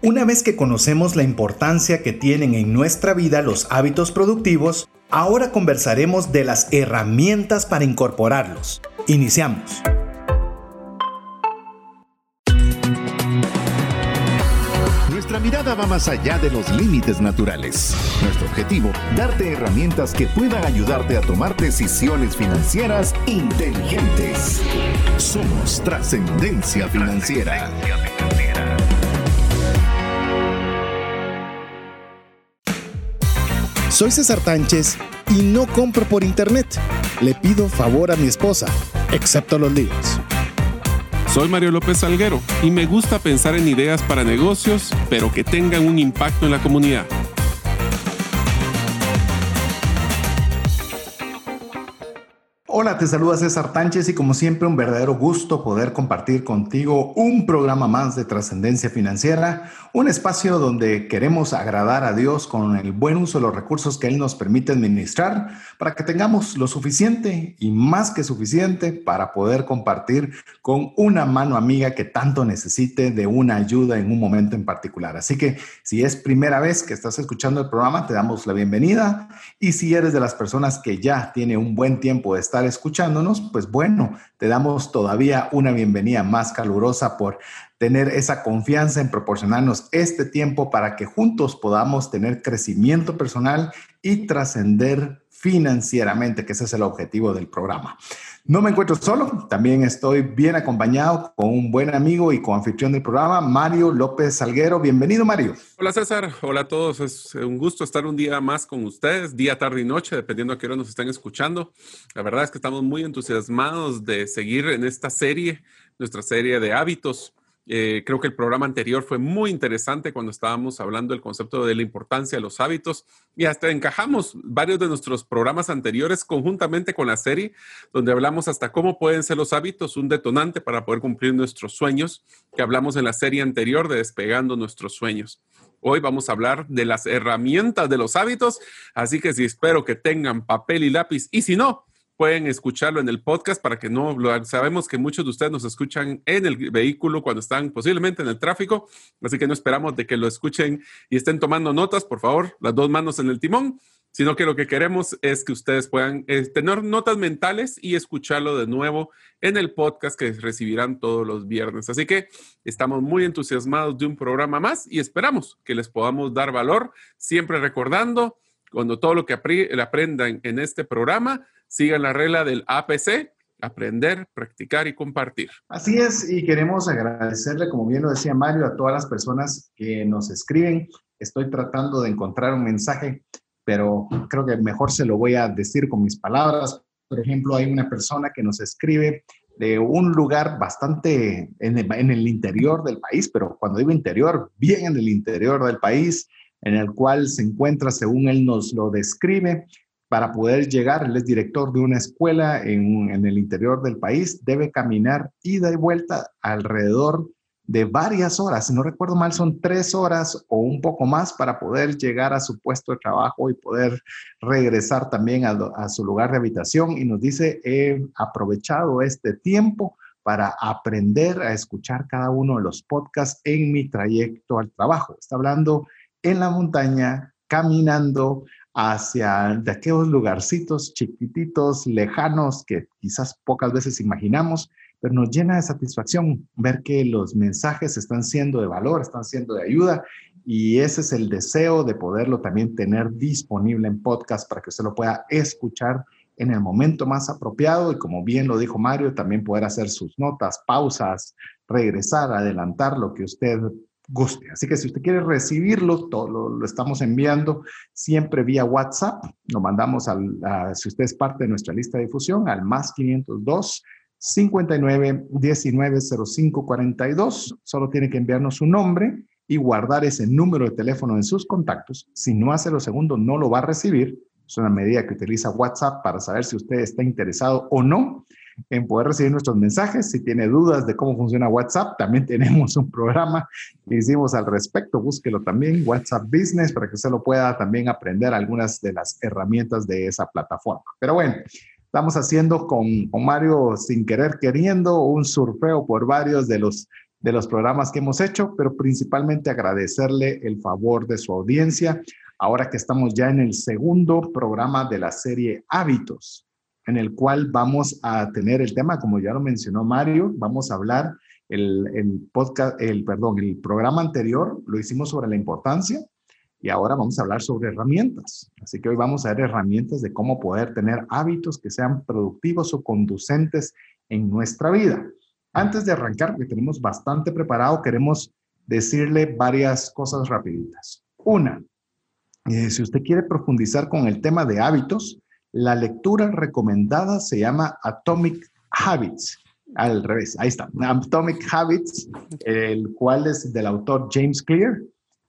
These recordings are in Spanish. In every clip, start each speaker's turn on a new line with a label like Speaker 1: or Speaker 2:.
Speaker 1: Una vez que conocemos la importancia que tienen en nuestra vida los hábitos productivos, ahora conversaremos de las herramientas para incorporarlos. Iniciamos.
Speaker 2: Nuestra mirada va más allá de los límites naturales. Nuestro objetivo, darte herramientas que puedan ayudarte a tomar decisiones financieras inteligentes. Somos trascendencia financiera.
Speaker 1: Soy César Tánchez y no compro por internet. Le pido favor a mi esposa, excepto los libros.
Speaker 3: Soy Mario López Salguero y me gusta pensar en ideas para negocios, pero que tengan un impacto en la comunidad.
Speaker 1: Hola, te saluda César Tánchez y como siempre un verdadero gusto poder compartir contigo un programa más de trascendencia financiera, un espacio donde queremos agradar a Dios con el buen uso de los recursos que Él nos permite administrar para que tengamos lo suficiente y más que suficiente para poder compartir con una mano amiga que tanto necesite de una ayuda en un momento en particular. Así que si es primera vez que estás escuchando el programa, te damos la bienvenida y si eres de las personas que ya tiene un buen tiempo de estar escuchándonos, pues bueno, te damos todavía una bienvenida más calurosa por tener esa confianza en proporcionarnos este tiempo para que juntos podamos tener crecimiento personal y trascender financieramente, que ese es el objetivo del programa. No me encuentro solo, también estoy bien acompañado con un buen amigo y coanfitrión del programa, Mario López Salguero. Bienvenido, Mario.
Speaker 3: Hola, César. Hola a todos. Es un gusto estar un día más con ustedes, día, tarde y noche, dependiendo a qué hora nos estén escuchando. La verdad es que estamos muy entusiasmados de seguir en esta serie, nuestra serie de hábitos eh, creo que el programa anterior fue muy interesante cuando estábamos hablando del concepto de la importancia de los hábitos y hasta encajamos varios de nuestros programas anteriores conjuntamente con la serie, donde hablamos hasta cómo pueden ser los hábitos un detonante para poder cumplir nuestros sueños, que hablamos en la serie anterior de despegando nuestros sueños. Hoy vamos a hablar de las herramientas de los hábitos, así que si espero que tengan papel y lápiz y si no, pueden escucharlo en el podcast para que no lo sabemos que muchos de ustedes nos escuchan en el vehículo cuando están posiblemente en el tráfico, así que no esperamos de que lo escuchen y estén tomando notas, por favor, las dos manos en el timón, sino que lo que queremos es que ustedes puedan eh, tener notas mentales y escucharlo de nuevo en el podcast que recibirán todos los viernes. Así que estamos muy entusiasmados de un programa más y esperamos que les podamos dar valor, siempre recordando cuando todo lo que aprendan en este programa sigan la regla del APC, aprender, practicar y compartir.
Speaker 1: Así es, y queremos agradecerle, como bien lo decía Mario, a todas las personas que nos escriben. Estoy tratando de encontrar un mensaje, pero creo que mejor se lo voy a decir con mis palabras. Por ejemplo, hay una persona que nos escribe de un lugar bastante en el, interior del país, pero cuando digo interior, bien en el interior del país, en el cual se encuentra, según él nos lo describe, para poder llegar, él es director de una escuela en, el interior del país, debe caminar ida y vuelta alrededor de varias horas, si no recuerdo mal, son tres horas o un poco más para poder llegar a su puesto de trabajo y poder regresar también a, su lugar de habitación. Y nos dice, he aprovechado este tiempo para aprender a escuchar cada uno de los podcasts en mi trayecto al trabajo. Está hablando en la montaña, caminando, hacia de aquellos lugarcitos chiquititos, lejanos, que quizás pocas veces imaginamos, pero nos llena de satisfacción ver que los mensajes están siendo de valor, están siendo de ayuda, y ese es el deseo de poderlo también tener disponible en podcast para que usted lo pueda escuchar en el momento más apropiado y como bien lo dijo Mario, también poder hacer sus notas, pausas, regresar, adelantar lo que usted guste. Así que si usted quiere recibirlo, todo lo, estamos enviando siempre vía WhatsApp. Lo mandamos al, si usted es parte de nuestra lista de difusión, al más 502 59 19 05 42. Solo tiene que enviarnos su nombre y guardar ese número de teléfono en sus contactos. Si no hace lo segundo, no lo va a recibir. Es una medida que utiliza WhatsApp para saber si usted está interesado o no en poder recibir nuestros mensajes. Si tiene dudas de cómo funciona WhatsApp, también tenemos un programa que hicimos al respecto. Búsquelo también, WhatsApp Business, para que usted lo pueda también aprender algunas de las herramientas de esa plataforma. Pero bueno, estamos haciendo con, con Mario sin querer queriendo un surfeo por varios de los de los programas que hemos hecho, pero principalmente agradecerle el favor de su audiencia, ahora que estamos ya en el segundo programa de la serie Hábitos, en el cual vamos a tener el tema, como ya lo mencionó Mario, vamos a hablar el, podcast, el, perdón, el programa anterior lo hicimos sobre la importancia y ahora vamos a hablar sobre herramientas. Así que hoy vamos a ver herramientas de cómo poder tener hábitos que sean productivos o conducentes en nuestra vida. Antes de arrancar, porque tenemos bastante preparado, queremos decirle varias cosas rapiditas. Una, eh, si usted quiere profundizar con el tema de hábitos, la lectura recomendada se llama Atomic Habits. Al revés, ahí está. Atomic Habits, el cual es del autor James Clear.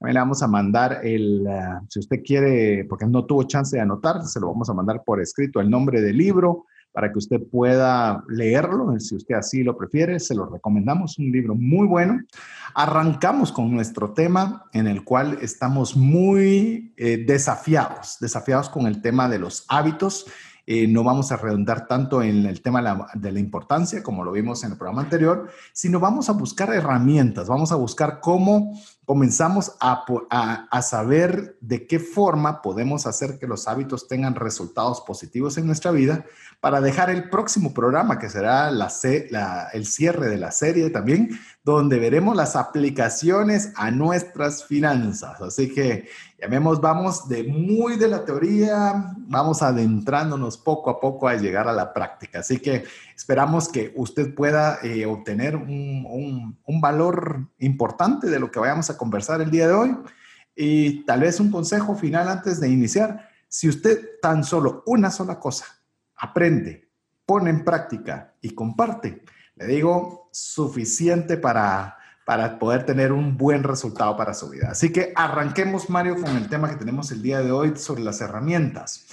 Speaker 1: Le vamos a mandar el, eh, si usted quiere, porque no tuvo chance de anotar, se lo vamos a mandar por escrito el nombre del libro, para que usted pueda leerlo, si usted así lo prefiere, se lo recomendamos, un libro muy bueno. Arrancamos con nuestro tema en el cual estamos muy eh, desafiados, desafiados con el tema de los hábitos. Eh, no vamos a redundar tanto en el tema de la, de la, importancia, como lo vimos en el programa anterior, sino vamos a buscar herramientas, vamos a buscar cómo comenzamos a, a, a, saber de qué forma podemos hacer que los hábitos tengan resultados positivos en nuestra vida para dejar el próximo programa, que será la, el cierre de la serie también, donde veremos las aplicaciones a nuestras finanzas. Así que llamemos, vamos de muy de la teoría, vamos adentrándonos poco a poco a llegar a la práctica. Así que esperamos que usted pueda eh, obtener un, un, un valor importante de lo que vayamos a conversar el día de hoy. Y tal vez un consejo final antes de iniciar. Si usted tan solo una sola cosa aprende, pone en práctica y comparte, le digo, suficiente para, para poder tener un buen resultado para su vida. Así que arranquemos, Mario, con el tema que tenemos el día de hoy sobre las herramientas.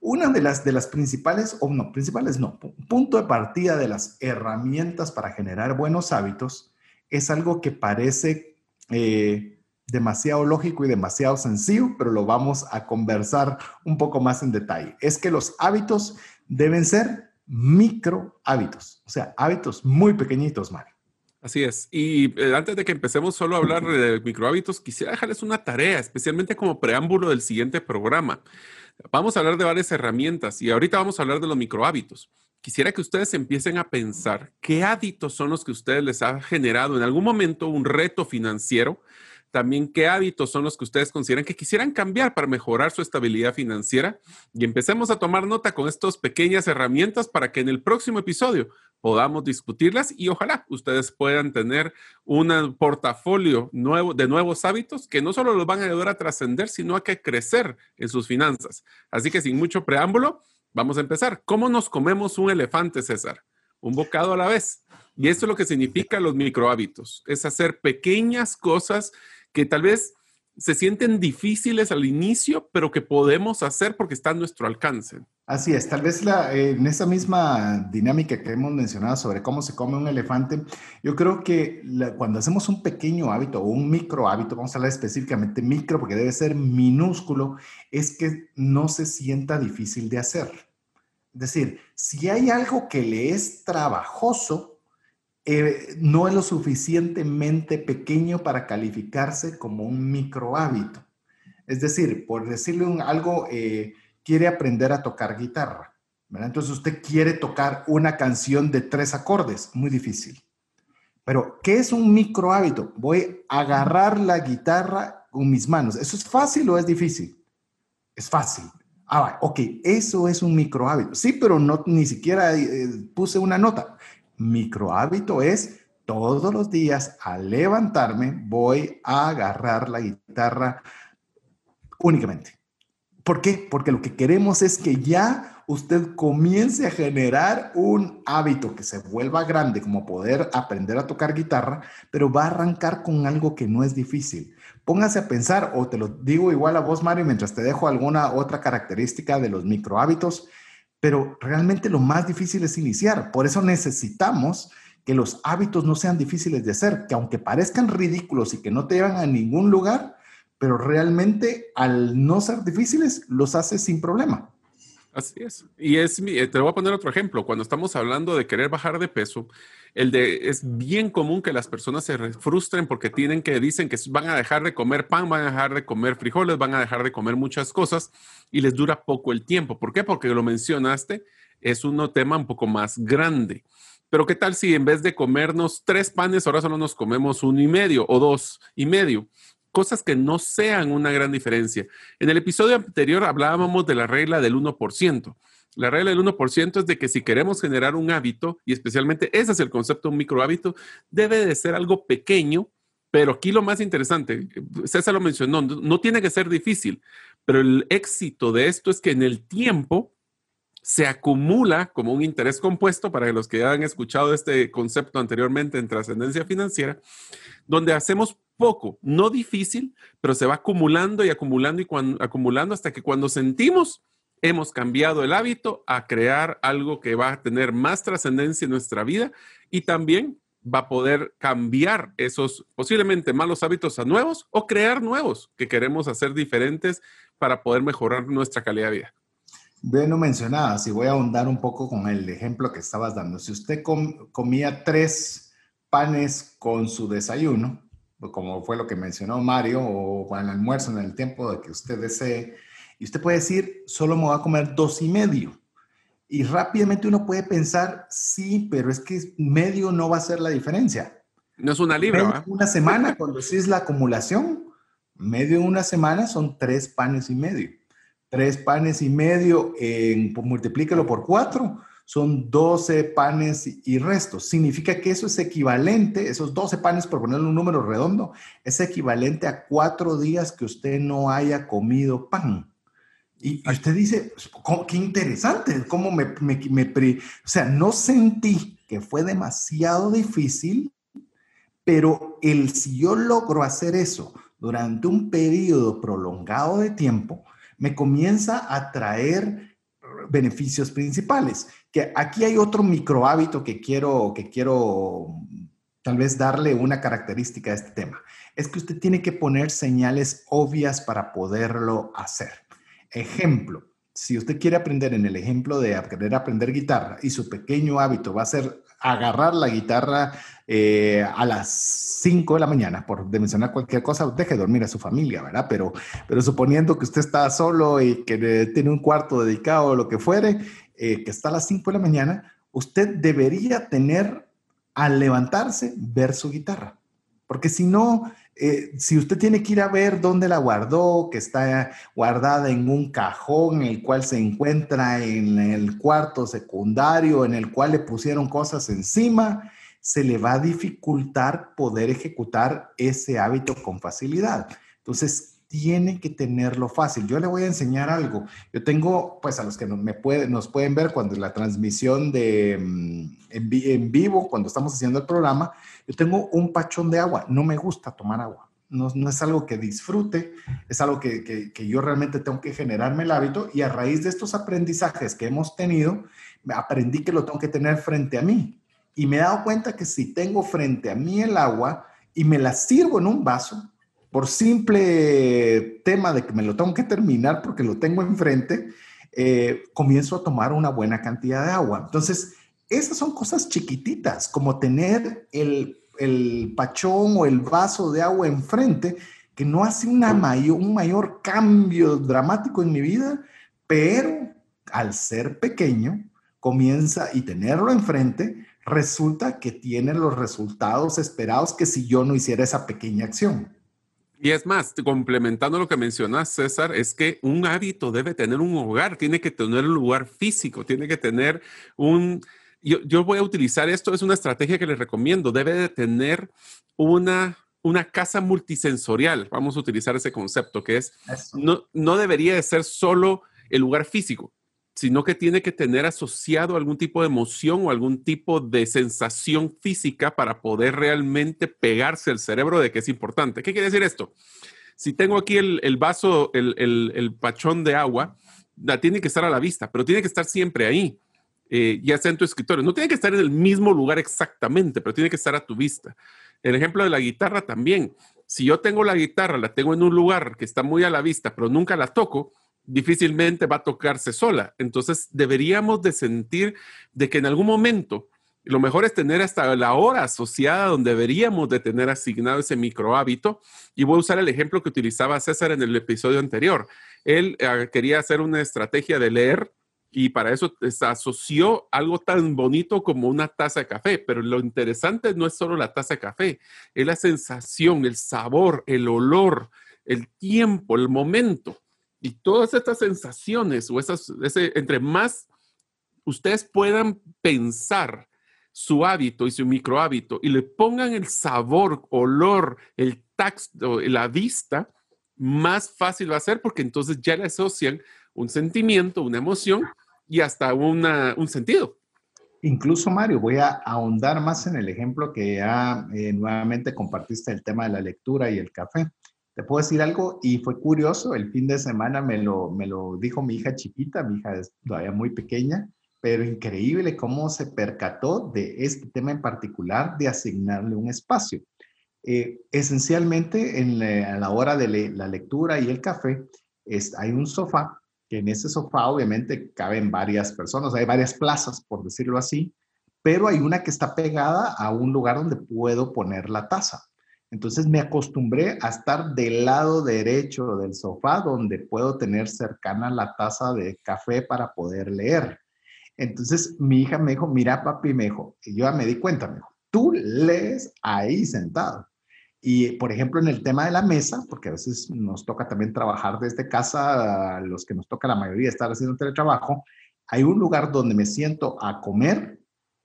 Speaker 1: Una de las, de las principales, o no, principales no, punto de partida de las herramientas para generar buenos hábitos es algo que parece eh, demasiado lógico y demasiado sencillo, pero lo vamos a conversar un poco más en detalle. Es que los hábitos deben ser micro hábitos, o sea, hábitos muy pequeñitos, Mario.
Speaker 3: Así es. Y eh, antes de que empecemos solo a hablar de micro hábitos, quisiera dejarles una tarea, especialmente como preámbulo del siguiente programa. Vamos a hablar de varias herramientas y ahorita vamos a hablar de los micro hábitos. Quisiera que ustedes empiecen a pensar qué hábitos son los que ustedes les ha generado en algún momento un reto financiero también qué hábitos son los que ustedes consideran que quisieran cambiar para mejorar su estabilidad financiera y empecemos a tomar nota con estas pequeñas herramientas para que en el próximo episodio podamos discutirlas y ojalá ustedes puedan tener un portafolio nuevo de nuevos hábitos que no solo los van a ayudar a trascender, sino a que crecer en sus finanzas. Así que sin mucho preámbulo, vamos a empezar. ¿Cómo nos comemos un elefante, César? Un bocado a la vez. Y esto es lo que significa los micro hábitos, es hacer pequeñas cosas que tal vez se sienten difíciles al inicio, pero que podemos hacer porque está a nuestro alcance.
Speaker 1: Así es, tal vez en esa misma dinámica que hemos mencionado sobre cómo se come un elefante, yo creo que cuando hacemos un pequeño hábito o un micro hábito, vamos a hablar específicamente micro porque debe ser minúsculo, es que no se sienta difícil de hacer. Es decir, si hay algo que le es trabajoso, eh, no es lo suficientemente pequeño para calificarse como un micro hábito. Es decir, por decirle algo, eh, quiere aprender a tocar guitarra. Entonces usted quiere tocar una canción de tres acordes, muy difícil. Pero, ¿qué es un micro hábito? Voy a agarrar la guitarra con mis manos. ¿Eso es fácil o es difícil? Es fácil. Ah, ok, eso es un micro hábito. Sí, pero no, ni siquiera eh, puse una nota micro hábito es todos los días al levantarme voy a agarrar la guitarra únicamente. ¿Por qué? Porque lo que queremos es que ya usted comience a generar un hábito que se vuelva grande, como poder aprender a tocar guitarra, pero va a arrancar con algo que no es difícil. Póngase a pensar, o te lo digo igual a vos, Mario, mientras te dejo alguna otra característica de los micro hábitos pero realmente lo más difícil es iniciar. Por eso necesitamos que los hábitos no sean difíciles de hacer, que aunque parezcan ridículos y que no te llevan a ningún lugar, pero realmente al no ser difíciles los haces sin problema.
Speaker 3: Así es. Y es, eh, te voy a poner otro ejemplo. Cuando estamos hablando de querer bajar de peso, el de, es bien común que las personas se frustren porque tienen que, dicen que van a dejar de comer pan, van a dejar de comer frijoles, van a dejar de comer muchas cosas y les dura poco el tiempo. ¿Por qué? Porque lo mencionaste, es un tema un poco más grande. Pero ¿qué tal si en vez de comernos tres panes, ahora solo nos comemos uno y medio o dos y medio? Cosas que no sean una gran diferencia. En el episodio anterior hablábamos de la regla del 1%. La regla del 1% es de que si queremos generar un hábito, y especialmente ese es el concepto de un micro hábito, debe de ser algo pequeño, pero aquí lo más interesante, César lo mencionó, no tiene que ser difícil, pero el éxito de esto es que en el tiempo se acumula como un interés compuesto, para los que ya han escuchado este concepto anteriormente en trascendencia financiera, donde hacemos poco, no difícil, pero se va acumulando y acumulando y acumulando hasta que cuando sentimos hemos cambiado el hábito a crear algo que va a tener más trascendencia en nuestra vida y también va a poder cambiar esos posiblemente malos hábitos a nuevos o crear nuevos que queremos hacer diferentes para poder mejorar nuestra calidad de vida.
Speaker 1: Bueno, mencionabas y voy a ahondar un poco con el ejemplo que estabas dando. Si usted comía tres panes con su desayuno, como fue lo que mencionó Mario, o el almuerzo en el tiempo de que usted desee, y usted puede decir, solo me voy a comer dos y medio. Y rápidamente uno puede pensar, sí, pero es que medio no va a ser la diferencia.
Speaker 3: No es una libra.
Speaker 1: Una semana, cuando es la acumulación, medio de una semana son tres panes y medio. Tres panes y medio, en, pues, multiplíquelo por cuatro, son 12 panes y restos. Significa que eso es equivalente, esos 12 panes, por ponerle un número redondo, es equivalente a cuatro días que usted no haya comido pan. Y, usted dice, qué interesante, cómo me, me, me, o sea, no sentí que fue demasiado difícil, pero el si yo logro hacer eso durante un periodo prolongado de tiempo, me comienza a traer beneficios principales. Que aquí hay otro micro hábito que quiero, que quiero tal vez darle una característica a este tema. Es que usted tiene que poner señales obvias para poderlo hacer. Ejemplo, si usted quiere aprender en el ejemplo de querer aprender guitarra y su pequeño hábito va a ser agarrar la guitarra eh, a las 5 de la mañana, por mencionar cualquier cosa, deje dormir a su familia, ¿verdad? Pero, pero suponiendo que usted está solo y que tiene un cuarto dedicado o lo que fuere, eh, que está a las 5 de la mañana, usted debería tener al levantarse ver su guitarra. Porque si no, eh, si usted tiene que ir a ver dónde la guardó, que está guardada en un cajón, el cual se encuentra en el cuarto secundario, en el cual le pusieron cosas encima, se le va a dificultar poder ejecutar ese hábito con facilidad. Entonces, tiene que tenerlo fácil. Yo le voy a enseñar algo. Yo tengo, pues a los que me puede, nos pueden ver cuando la transmisión de, mm, en, vivo, cuando estamos haciendo el programa, yo tengo un pachón de agua. No me gusta tomar agua. No, no es algo que disfrute, es algo que, que, que yo realmente tengo que generarme el hábito y a raíz de estos aprendizajes que hemos tenido, aprendí que lo tengo que tener frente a mí. Y me he dado cuenta que si tengo frente a mí el agua y me la sirvo en un vaso, por simple tema de que me lo tengo que terminar porque lo tengo enfrente, eh, comienzo a tomar una buena cantidad de agua. Entonces, esas son cosas chiquititas, como tener el, el pachón o el vaso de agua enfrente, que no hace una mayor, un mayor cambio dramático en mi vida, pero al ser pequeño, comienza y tenerlo enfrente, resulta que tiene los resultados esperados que si yo no hiciera esa pequeña acción.
Speaker 3: Y es más, complementando lo que mencionas, César, es que un hábito debe tener un hogar, tiene que tener un lugar físico, tiene que tener un... Yo, voy a utilizar esto, es una estrategia que les recomiendo, debe de tener una, una casa multisensorial, vamos a utilizar ese concepto, que es, no, no debería de ser solo el lugar físico, sino que tiene que tener asociado algún tipo de emoción o algún tipo de sensación física para poder realmente pegarse al cerebro de que es importante. ¿Qué quiere decir esto? Si tengo aquí el, vaso, el, pachón de agua, la tiene que estar a la vista, pero tiene que estar siempre ahí, eh, ya sea en tu escritorio. No tiene que estar en el mismo lugar exactamente, pero tiene que estar a tu vista. El ejemplo de la guitarra también. Si yo tengo la guitarra, la tengo en un lugar que está muy a la vista, pero nunca la toco, difícilmente va a tocarse sola. Entonces deberíamos de sentir de que en algún momento lo mejor es tener hasta la hora asociada donde deberíamos de tener asignado ese micro hábito. Y voy a usar el ejemplo que utilizaba César en el episodio anterior. Él eh, quería hacer una estrategia de leer y para eso asoció algo tan bonito como una taza de café. Pero lo interesante no es solo la taza de café, es la sensación, el sabor, el olor, el tiempo, el momento. Y todas estas sensaciones o esas, ese, entre más ustedes puedan pensar su hábito y su micro hábito y le pongan el sabor, olor, el tacto, la vista, más fácil va a ser porque entonces ya le asocian un sentimiento, una emoción y hasta una, un sentido.
Speaker 1: Incluso, Mario, voy a ahondar más en el ejemplo que ya eh, nuevamente compartiste el tema de la lectura y el café. Te puedo decir algo y fue curioso, el fin de semana me lo, me lo dijo mi hija chiquita, mi hija es todavía muy pequeña, pero increíble cómo se percató de este tema en particular de asignarle un espacio. Eh, esencialmente, en la, a la hora de la lectura y el café, es, hay un sofá, que en ese sofá obviamente caben varias personas, hay varias plazas, por decirlo así, pero hay una que está pegada a un lugar donde puedo poner la taza. Entonces me acostumbré a estar del lado derecho del sofá donde puedo tener cercana la taza de café para poder leer. Entonces mi hija me dijo, mira papi, me dijo, y yo ya me di cuenta, me dijo, tú lees ahí sentado. Y por ejemplo, en el tema de la mesa, porque a veces nos toca también trabajar desde casa, a los que nos toca la mayoría estar haciendo teletrabajo, hay un lugar donde me siento a comer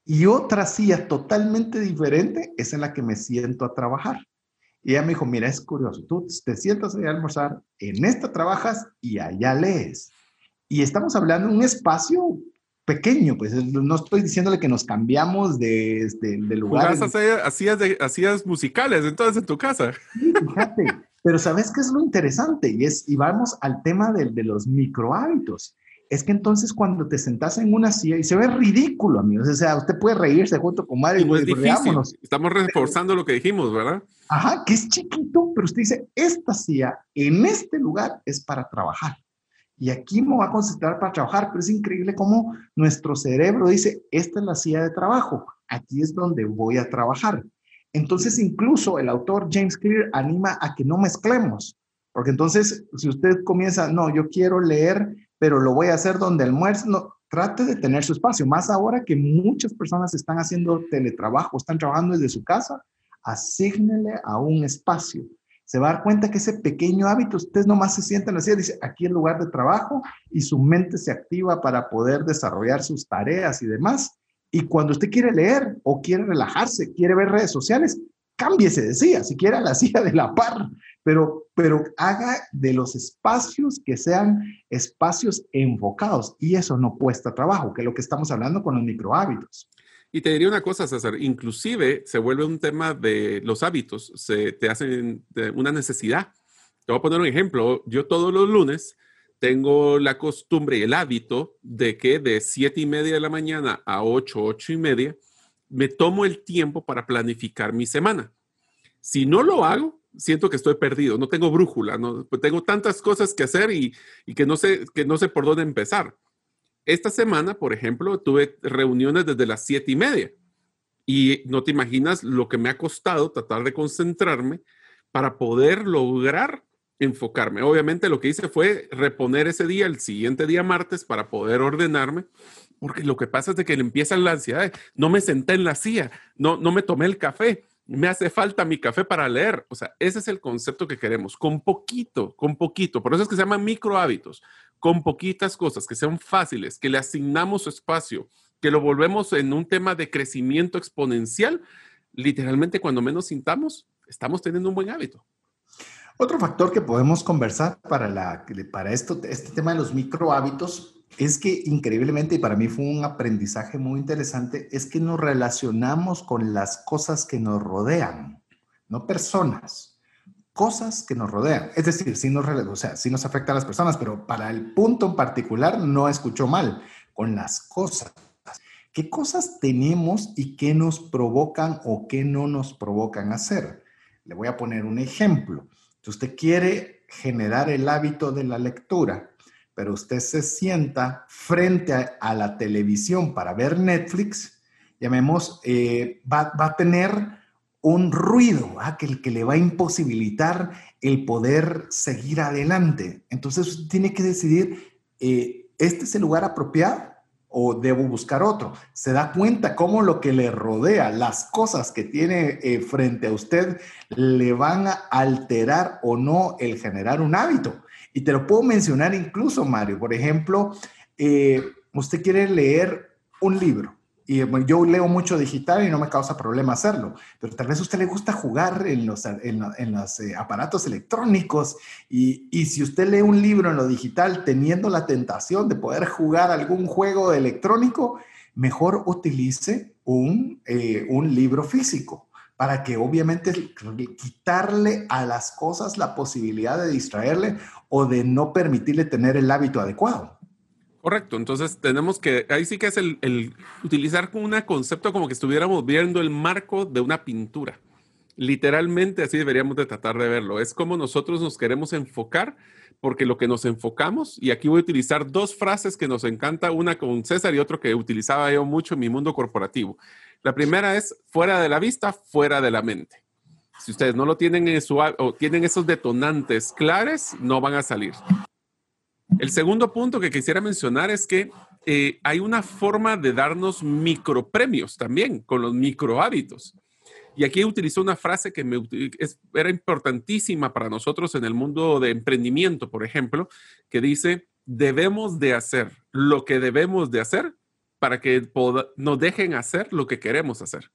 Speaker 1: y otra silla totalmente diferente es en la que me siento a trabajar. Y ella me dijo, mira, es curioso, tú te sientas ahí a almorzar, en esta trabajas y allá lees. Y estamos hablando de un espacio pequeño, pues no estoy diciéndole que nos cambiamos de, este, de, lugar.
Speaker 3: Hacías, hacías musicales entonces en tu casa.
Speaker 1: fíjate, pero ¿sabes qué es lo interesante? Y, es, y vamos al tema de, de los micro hábitos. Es que entonces cuando te sentas en una silla y se ve ridículo, amigos, o sea, usted puede reírse junto con Mario.
Speaker 3: Y difícil. Estamos reforzando lo que dijimos, ¿verdad?
Speaker 1: Ajá, que es chiquito, pero usted dice, esta silla en este lugar es para trabajar y aquí me voy a concentrar para trabajar, pero es increíble cómo nuestro cerebro dice, esta es la silla de trabajo, aquí es donde voy a trabajar. Entonces, incluso el autor James Clear anima a que no mezclemos, porque entonces, si usted comienza, no, yo quiero leer, pero lo voy a hacer donde almuerzo, no, trate de tener su espacio, más ahora que muchas personas están haciendo teletrabajo, están trabajando desde su casa, asígnele a un espacio se va a dar cuenta que ese pequeño hábito, usted nomás se sienta en la silla, dice, aquí el lugar de trabajo, y su mente se activa para poder desarrollar sus tareas y demás. Y cuando usted quiere leer o quiere relajarse, quiere ver redes sociales, cámbiese de silla, si quiere a la silla de la par, pero, pero haga de los espacios que sean espacios enfocados. Y eso no cuesta trabajo, que es lo que estamos hablando con los micro hábitos.
Speaker 3: Y te diría una cosa, César, inclusive se vuelve un tema de los hábitos, se te hacen una necesidad. Te voy a poner un ejemplo. Yo todos los lunes tengo la costumbre y el hábito de que de siete y media de la mañana a ocho, ocho y media, me tomo el tiempo para planificar mi semana. Si no lo hago, siento que estoy perdido, no tengo brújula, no, tengo tantas cosas que hacer y, y que, no sé, que no sé por dónde empezar. Esta semana, por ejemplo, tuve reuniones desde las siete y media y no te imaginas lo que me ha costado tratar de concentrarme para poder lograr enfocarme. Obviamente lo que hice fue reponer ese día, el siguiente día martes, para poder ordenarme, porque lo que pasa es de que le empieza la ansiedad. No me senté en la silla, no, no me tomé el café, me hace falta mi café para leer. O sea, ese es el concepto que queremos, con poquito, con poquito. Por eso es que se llaman micro hábitos con poquitas cosas que sean fáciles, que le asignamos espacio, que lo volvemos en un tema de crecimiento exponencial, literalmente cuando menos sintamos, estamos teniendo un buen hábito.
Speaker 1: Otro factor que podemos conversar para, la, para esto, este tema de los micro hábitos es que increíblemente, y para mí fue un aprendizaje muy interesante, es que nos relacionamos con las cosas que nos rodean, no personas cosas que nos rodean. Es decir, sí nos, o sea, sí nos a las personas, pero para el punto en particular no escuchó mal, con las cosas. ¿Qué cosas tenemos y qué nos provocan o qué no nos provocan hacer? Le voy a poner un ejemplo. Si usted quiere generar el hábito de la lectura, pero usted se sienta frente a, la televisión para ver Netflix, llamemos, eh, va, a tener un ruido que, que le va a imposibilitar el poder seguir adelante. Entonces tiene que decidir, eh, ¿este es el lugar apropiado? o debo buscar otro. Se da cuenta cómo lo que le rodea, las cosas que tiene eh, frente a usted, le van a alterar o no el generar un hábito. Y te lo puedo mencionar incluso, Mario. Por ejemplo, eh, usted quiere leer un libro y yo leo mucho digital y no me causa problema hacerlo, pero tal vez a usted le gusta jugar en los, en, los eh, aparatos electrónicos y, y, si usted lee un libro en lo digital teniendo la tentación de poder jugar algún juego electrónico, mejor utilice un, eh, un libro físico para que obviamente quitarle a las cosas la posibilidad de distraerle o de no permitirle tener el hábito adecuado.
Speaker 3: Correcto, entonces tenemos que, ahí sí que es el, utilizar un concepto como que estuviéramos viendo el marco de una pintura. Literalmente así deberíamos de tratar de verlo. Es como nosotros nos queremos enfocar, porque lo que nos enfocamos, y aquí voy a utilizar dos frases que nos encanta, una con César y otro que utilizaba yo mucho en mi mundo corporativo. La primera es fuera de la vista, fuera de la mente. Si ustedes no lo tienen en su, o tienen esos detonantes claros, no van a salir. El segundo punto que quisiera mencionar es que eh, hay una forma de darnos micropremios también con los micro hábitos. Y aquí utilizó una frase que me, era importantísima para nosotros en el mundo de emprendimiento, por ejemplo, que dice, debemos de hacer lo que debemos de hacer para que nos dejen hacer lo que queremos hacer.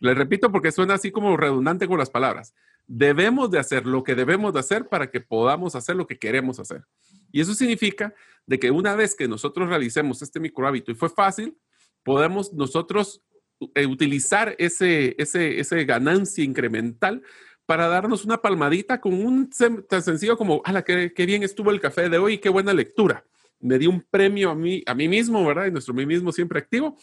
Speaker 3: Le repito porque suena así como redundante con las palabras. Debemos de hacer lo que debemos de hacer para que podamos hacer lo que queremos hacer. Y eso significa de que una vez que nosotros realicemos este micro hábito y fue fácil, podemos nosotros eh, utilizar ese, ese, ese ganancia incremental para darnos una palmadita con un tan sencillo como, ¡hala, qué, qué bien estuvo el café de hoy! ¡Qué buena lectura! Me di un premio a mí, a mí mismo, ¿verdad? Y nuestro mí mismo siempre activo,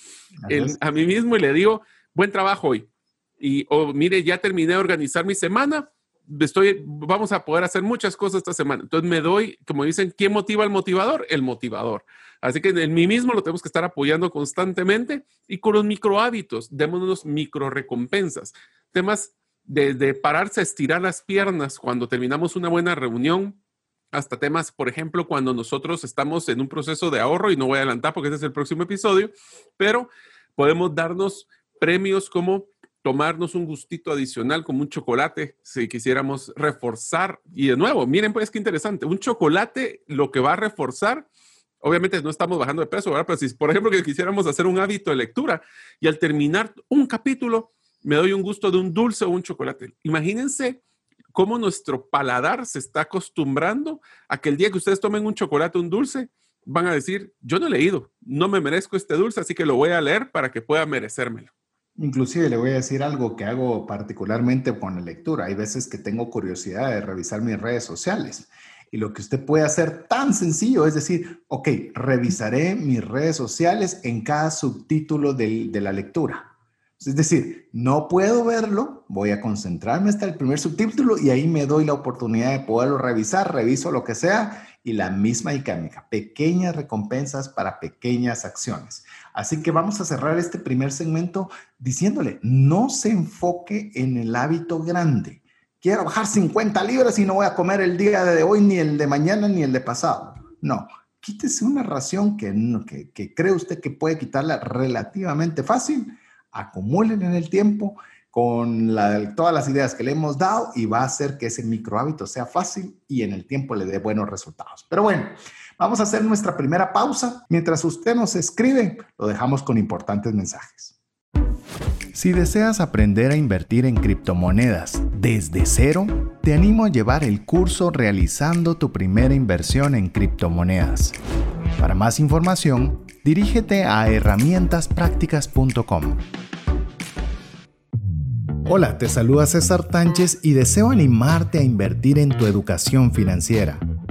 Speaker 3: a mí mismo y le digo, buen trabajo hoy. Y, o mire, ya terminé de organizar mi semana, estoy, vamos a poder hacer muchas cosas esta semana. Entonces me doy, como dicen, ¿quién motiva al motivador? El motivador. Así que en mí mismo lo tenemos que estar apoyando constantemente y con los micro hábitos, démonos micro recompensas. Temas de, de pararse a estirar las piernas cuando terminamos una buena reunión, hasta temas, por ejemplo, cuando nosotros estamos en un proceso de ahorro, y no voy a adelantar porque ese es el próximo episodio, pero podemos darnos premios como tomarnos un gustito adicional como un chocolate si quisiéramos reforzar. Y de nuevo, miren pues qué interesante, un chocolate lo que va a reforzar, obviamente no estamos bajando de peso, ¿verdad? Pero si por ejemplo que quisiéramos hacer un hábito de lectura y al terminar un capítulo me doy un gusto de un dulce o un chocolate. Imagínense cómo nuestro paladar se está acostumbrando a que el día que ustedes tomen un chocolate, un dulce, van a decir, yo no he leído, no me merezco este dulce, así que lo voy a leer para que pueda merecérmelo.
Speaker 1: Inclusive le voy a decir algo que hago particularmente con la lectura. Hay veces que tengo curiosidad de revisar mis redes sociales. Y lo que usted puede hacer tan sencillo es decir, ok, revisaré mis redes sociales en cada subtítulo de, de la lectura. Es decir, no puedo verlo, voy a concentrarme hasta el primer subtítulo y ahí me doy la oportunidad de poderlo revisar, reviso lo que sea y la misma dinámica, pequeñas recompensas para pequeñas acciones. Así que vamos a cerrar este primer segmento diciéndole, no se enfoque en el hábito grande. Quiero bajar 50 libras y no voy a comer el día de hoy, ni el de mañana, ni el de pasado. No, quítese una ración que, que, cree usted que puede quitarla relativamente fácil, acumúlenla en el tiempo con todas las ideas que le hemos dado y va a hacer que ese micro hábito sea fácil y en el tiempo le dé buenos resultados. Pero bueno, vamos a hacer nuestra primera pausa. Mientras usted nos escribe, lo dejamos con importantes mensajes.
Speaker 2: Si deseas aprender a invertir en criptomonedas desde cero, te animo a llevar el curso realizando tu primera inversión en criptomonedas. Para más información, dirígete a herramientasprácticas.com. Hola, te saluda César Tánchez y deseo animarte a invertir en tu educación financiera.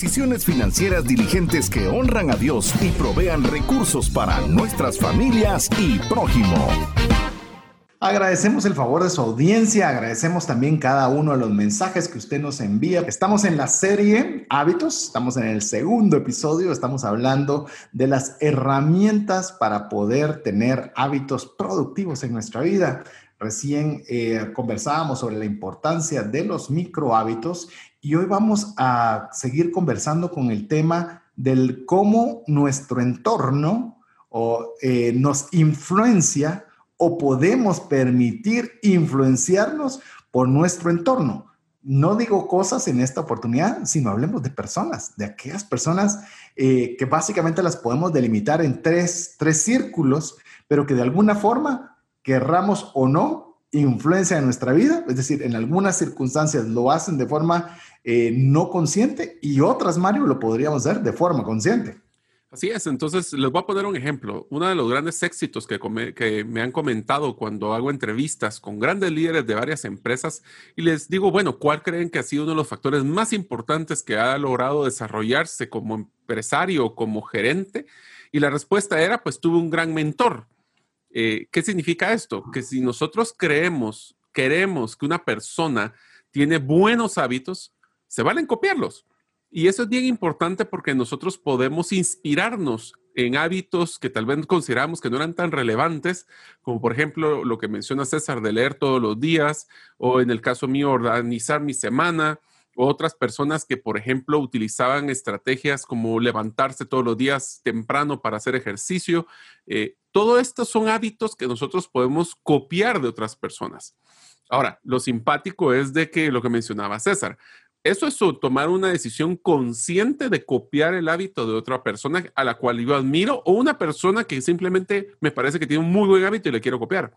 Speaker 2: Decisiones financieras diligentes que honran a Dios y provean recursos para nuestras familias y prójimo.
Speaker 1: Agradecemos el favor de su audiencia, agradecemos también cada uno de los mensajes que usted nos envía. Estamos en la serie Hábitos, estamos en el segundo episodio, estamos hablando de las herramientas para poder tener hábitos productivos en nuestra vida. Recién eh, conversábamos sobre la importancia de los micro hábitos y hoy vamos a seguir conversando con el tema del cómo nuestro entorno eh, nos influencia o podemos permitir influenciarnos por nuestro entorno. No digo cosas en esta oportunidad, sino hablemos de personas, de aquellas personas eh, que básicamente las podemos delimitar en tres, tres círculos, pero que de alguna forma, querramos o no, influencian en nuestra vida. Es decir, en algunas circunstancias lo hacen de forma eh, no consciente y otras, Mario, lo podríamos hacer de forma consciente.
Speaker 3: Así es, entonces les voy a poner un ejemplo. Uno de los grandes éxitos que, me han comentado cuando hago entrevistas con grandes líderes de varias empresas y les digo, bueno, ¿cuál creen que ha sido uno de los factores más importantes que ha logrado desarrollarse como empresario como gerente? Y la respuesta era, pues tuve un gran mentor. Eh, ¿Qué significa esto? Que si nosotros creemos, queremos que una persona tiene buenos hábitos, se valen copiarlos. Y eso es bien importante porque nosotros podemos inspirarnos en hábitos que tal vez consideramos que no eran tan relevantes, como por ejemplo lo que menciona César de leer todos los días, o en el caso mío, organizar mi semana, o otras personas que, por ejemplo, utilizaban estrategias como levantarse todos los días temprano para hacer ejercicio. Eh, todo esto son hábitos que nosotros podemos copiar de otras personas. Ahora, lo simpático es de que lo que mencionaba César, eso es tomar una decisión consciente de copiar el hábito de otra persona a la cual yo admiro o una persona que simplemente me parece que tiene un muy buen hábito y le quiero copiar.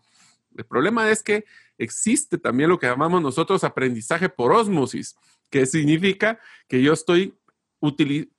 Speaker 3: El problema es que existe también lo que llamamos nosotros aprendizaje por osmosis, que significa que yo estoy,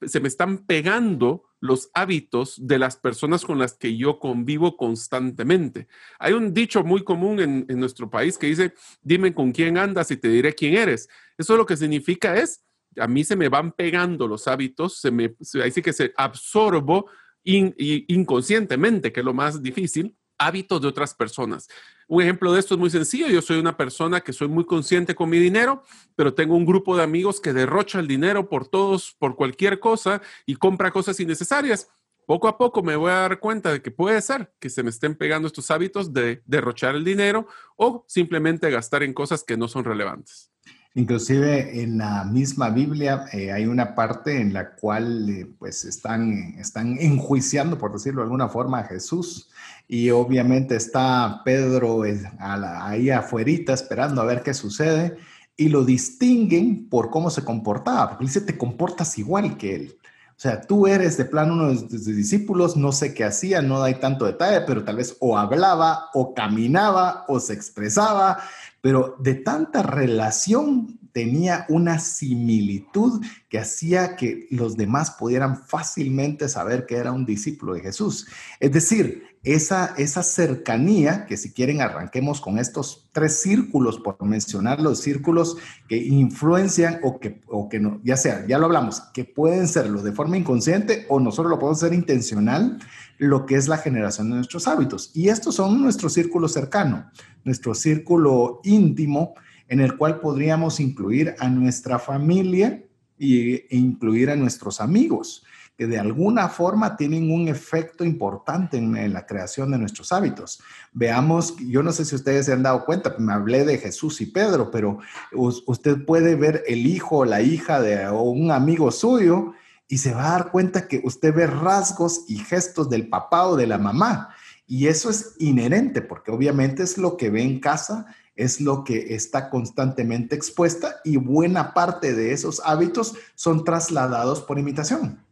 Speaker 3: se me están pegando los hábitos de las personas con las que yo convivo constantemente. Hay un dicho muy común en, nuestro país que dice, dime con quién andas y te diré quién eres. Eso lo que significa es, a mí se me van pegando los hábitos, se me, ahí sí que se absorbo inconscientemente, que es lo más difícil, hábitos de otras personas. Un ejemplo de esto es muy sencillo. Yo soy una persona que soy muy consciente con mi dinero, pero tengo un grupo de amigos que derrocha el dinero por todos, por cualquier cosa y compra cosas innecesarias. Poco a poco me voy a dar cuenta de que puede ser que se me estén pegando estos hábitos de derrochar el dinero o simplemente gastar en cosas que no son relevantes.
Speaker 1: Inclusive en la misma Biblia eh, hay una parte en la cual eh, pues están, están enjuiciando, por decirlo de alguna forma, a Jesús y obviamente está Pedro ahí afuera esperando a ver qué sucede y lo distinguen por cómo se comportaba, porque dice, te comportas igual que él. O sea, tú eres de plano uno de sus discípulos, no sé qué hacía, no hay tanto detalle, pero tal vez o hablaba, o caminaba, o se expresaba, pero de tanta relación tenía una similitud que hacía que los demás pudieran fácilmente saber que era un discípulo de Jesús. Es decir, esa, esa cercanía, que si quieren arranquemos con estos tres círculos, por mencionar los círculos que influencian o que, o que no, ya sea, ya lo hablamos, que pueden serlo de forma inconsciente o nosotros lo podemos hacer intencional, lo que es la generación de nuestros hábitos. Y estos son nuestro círculo cercano, nuestro círculo íntimo, en el cual podríamos incluir a nuestra familia e incluir a nuestros amigos, que de alguna forma tienen un efecto importante en, la creación de nuestros hábitos. Veamos, yo no sé si ustedes se han dado cuenta, me hablé de Jesús y Pedro, pero usted puede ver el hijo o la hija de un amigo suyo y se va a dar cuenta que usted ve rasgos y gestos del papá o de la mamá. Y eso es inherente, porque obviamente es lo que ve en casa es lo que está constantemente expuesta y buena parte de esos hábitos son trasladados por imitación.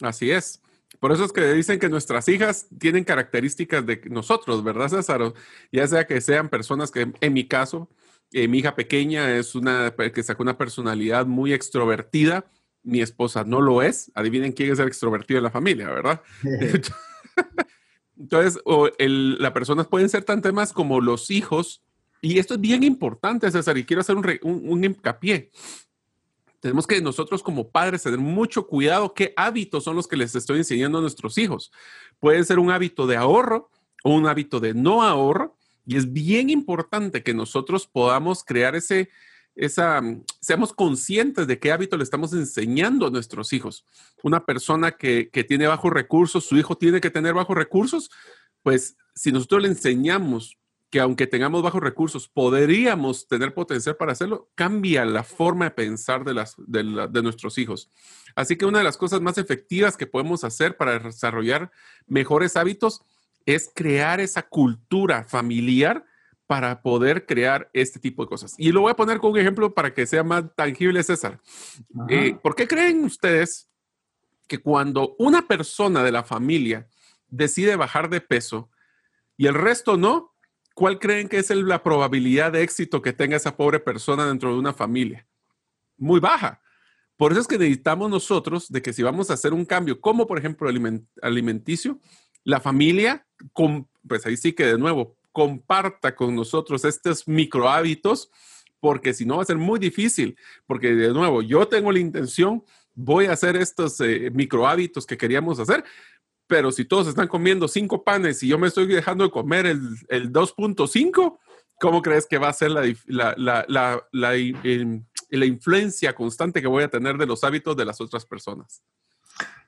Speaker 3: Así es. Por eso es que dicen que nuestras hijas tienen características de nosotros, ¿verdad, César? Ya sea que sean personas que, en mi caso, eh, mi hija pequeña es una que sacó una personalidad muy extrovertida, mi esposa no lo es, adivinen quién es el extrovertido en la familia, ¿verdad? Entonces, o la personas pueden ser tan temas como los hijos, y esto es bien importante, César, y quiero hacer un, un hincapié. Tenemos que nosotros como padres tener mucho cuidado qué hábitos son los que les estoy enseñando a nuestros hijos. Puede ser un hábito de ahorro o un hábito de no ahorro, y es bien importante que nosotros podamos crear ese, esa, seamos conscientes de qué hábito le estamos enseñando a nuestros hijos. Una persona que, que tiene bajos recursos, su hijo tiene que tener bajos recursos, pues si nosotros le enseñamos que aunque tengamos bajos recursos, podríamos tener potencial para hacerlo, cambia la forma de pensar de, las, de, de, nuestros hijos. Así que una de las cosas más efectivas que podemos hacer para desarrollar mejores hábitos es crear esa cultura familiar para poder crear este tipo de cosas. Y lo voy a poner con un ejemplo para que sea más tangible, César. Eh, ¿Por qué creen ustedes que cuando una persona de la familia decide bajar de peso y el resto no, cuál creen que es la probabilidad de éxito que tenga esa pobre persona dentro de una familia? Muy baja. Por eso es que necesitamos nosotros de que si vamos a hacer un cambio, como por ejemplo alimenticio, la familia, pues ahí sí que de nuevo, comparta con nosotros estos micro hábitos, porque si no va a ser muy difícil, porque de nuevo, yo tengo la intención, voy a hacer estos eh, micro hábitos que queríamos hacer, pero si todos están comiendo cinco panes y yo me estoy dejando de comer el, el 2.5, ¿cómo crees que va a ser la, la, la, la, influencia constante que voy a tener de los hábitos de las otras personas?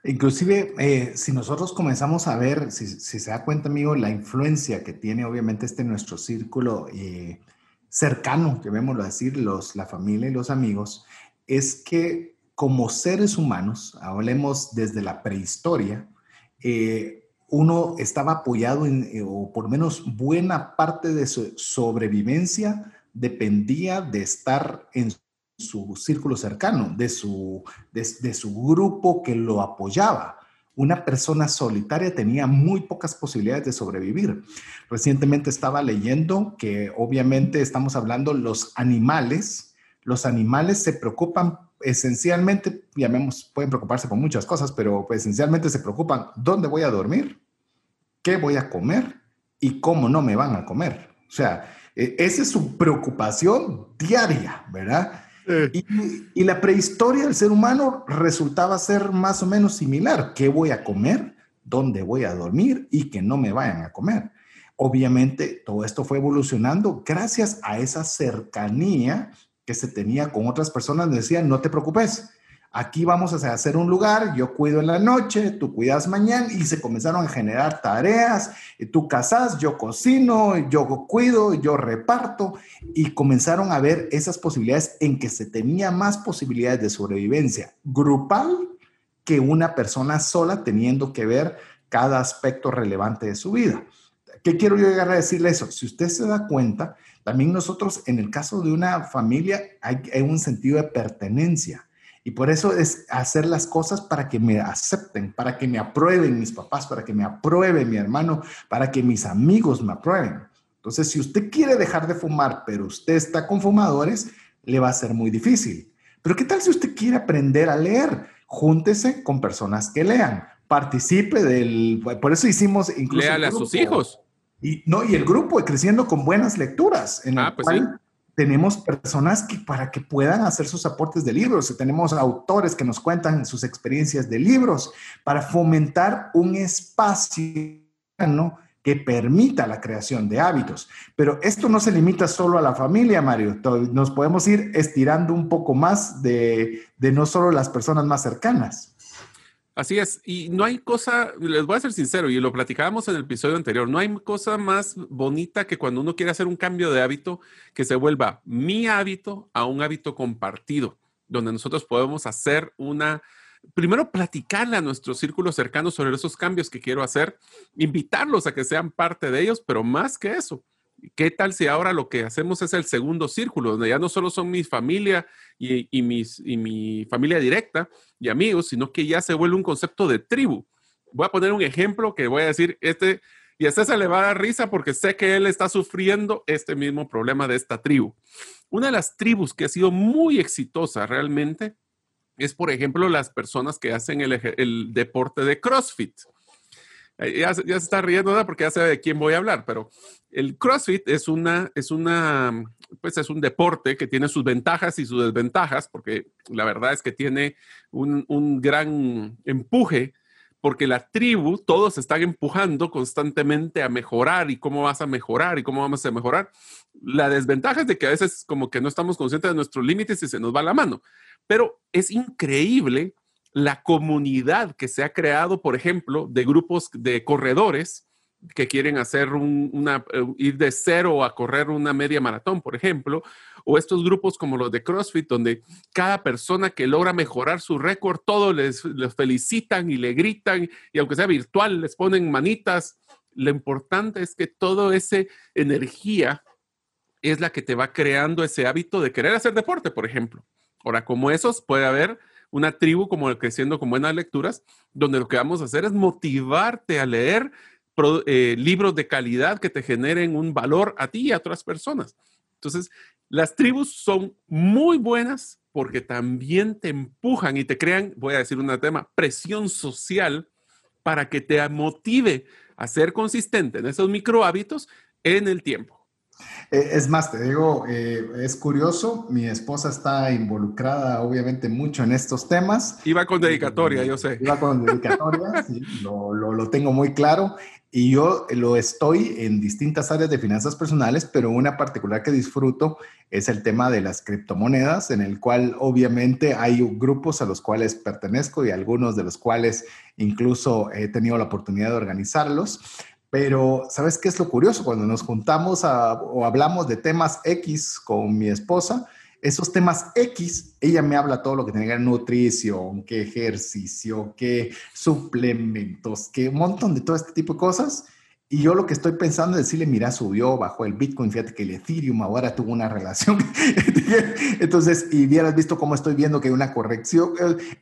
Speaker 1: Inclusive, eh, si nosotros comenzamos a ver, si, se da cuenta, amigo, la influencia que tiene obviamente este nuestro círculo eh, cercano, vemos decir, los, la familia y los amigos, es que como seres humanos, hablemos desde la prehistoria, eh, uno estaba apoyado en, o por menos buena parte de su sobrevivencia dependía de estar en su círculo cercano, de su, de, su grupo que lo apoyaba. Una persona solitaria tenía muy pocas posibilidades de sobrevivir. Recientemente estaba leyendo que obviamente estamos hablando los animales, los animales se preocupan esencialmente, llamemos, pueden preocuparse por muchas cosas, pero esencialmente se preocupan dónde voy a dormir, qué voy a comer y cómo no me van a comer. O sea, e, esa es su preocupación diaria, ¿verdad? Y, la prehistoria del ser humano resultaba ser más o menos similar. ¿Qué voy a comer? ¿Dónde voy a dormir? Y que no me vayan a comer. Obviamente, todo esto fue evolucionando gracias a esa cercanía que se tenía con otras personas. Decían, no te preocupes, aquí vamos a hacer un lugar, yo cuido en la noche, tú cuidas mañana y se comenzaron a generar tareas, tú casas, yo cocino, yo cuido, yo reparto y comenzaron a ver esas posibilidades en que se tenía más posibilidades de sobrevivencia grupal que una persona sola teniendo que ver cada aspecto relevante de su vida. ¿Qué quiero yo llegar a decirle eso? Si usted se da cuenta, también nosotros en el caso de una familia hay, hay un sentido de pertenencia y por eso es hacer las cosas para que me acepten, para que me aprueben mis papás, para que me apruebe mi hermano, para que mis amigos me aprueben. Entonces, si usted quiere dejar de fumar, pero usted está con fumadores, le va a ser muy difícil. Pero ¿qué tal si usted quiere aprender a leer? Júntese con personas que lean, participe del... Por eso hicimos
Speaker 3: incluso... Léale a sus hijos.
Speaker 1: Y, no, y el grupo creciendo con buenas lecturas, en ah, pues sí tenemos personas que para que puedan hacer sus aportes de libros, tenemos autores que nos cuentan sus experiencias de libros para fomentar un espacio ¿no? que permita la creación de hábitos. Pero esto no se limita solo a la familia, Mario. Nos podemos ir estirando un poco más de, de no solo las personas más cercanas.
Speaker 3: Así es, y no hay cosa, les voy a ser sincero, y lo platicábamos en el episodio anterior, no hay cosa más bonita que cuando uno quiere hacer un cambio de hábito que se vuelva mi hábito a un hábito compartido, donde nosotros podemos hacer una, primero platicarle a nuestro círculo cercano sobre esos cambios que quiero hacer, invitarlos a que sean parte de ellos, pero más que eso, ¿Qué tal si ahora lo que hacemos es el segundo círculo, donde ya no solo son mi familia y, mis, mi familia directa y amigos, sino que ya se vuelve un concepto de tribu? Voy a poner un ejemplo que voy a decir, este, y a César le va a dar risa porque sé que él está sufriendo este mismo problema de esta tribu. Una de las tribus que ha sido muy exitosa realmente es, por ejemplo, las personas que hacen el, deporte de CrossFit. Eh, ya, se está riendo, ¿no? Porque ya sabe de quién voy a hablar, pero el CrossFit es una, es una, pues es un deporte que tiene sus ventajas y sus desventajas, porque la verdad es que tiene un, un gran empuje porque la tribu, todos están empujando constantemente a mejorar y cómo vas a mejorar y cómo vamos a mejorar. La desventaja es de que a veces como que no estamos conscientes de nuestros límites y se nos va la mano, pero es increíble la comunidad que se ha creado, por ejemplo, de grupos de corredores que quieren hacer una, eh, ir de cero a correr una media maratón, por ejemplo, o estos grupos como los de CrossFit, donde cada persona que logra mejorar su récord, todos les, felicitan y le gritan, y aunque sea virtual, les ponen manitas. Lo importante es que toda esa energía es la que te va creando ese hábito de querer hacer deporte, por ejemplo. Ahora, como esos, puede haber una tribu como Creciendo con Buenas Lecturas, donde lo que vamos a hacer es motivarte a leer eh, libros de calidad que te generen un valor a ti y a otras personas. Entonces, las tribus son muy buenas porque también te empujan y te crean, voy a decir un tema, presión social para que te motive a ser consistente en esos micro hábitos en el tiempo.
Speaker 1: Eh, es más, te digo, eh, es curioso, mi esposa está involucrada obviamente mucho en estos temas.
Speaker 3: Iba con dedicatoria, yo sé.
Speaker 1: Iba con dedicatoria, sí, lo, lo, lo, tengo muy claro. Y yo lo estoy en distintas áreas de finanzas personales, pero una particular que disfruto es el tema de las criptomonedas, en el cual obviamente hay grupos a los cuales pertenezco y algunos de los cuales incluso he tenido la oportunidad de organizarlos. Pero, ¿sabes qué es lo curioso? Cuando nos juntamos o hablamos de temas X con mi esposa, esos temas X, ella me habla todo lo que tiene que ver nutrición, qué ejercicio, qué suplementos, qué un montón de todo este tipo de cosas. Y yo lo que estoy pensando es decirle, mira, subió, bajó el Bitcoin, fíjate que el Ethereum ahora tuvo una relación. Entonces, y hubieras visto cómo estoy viendo que hay una corrección.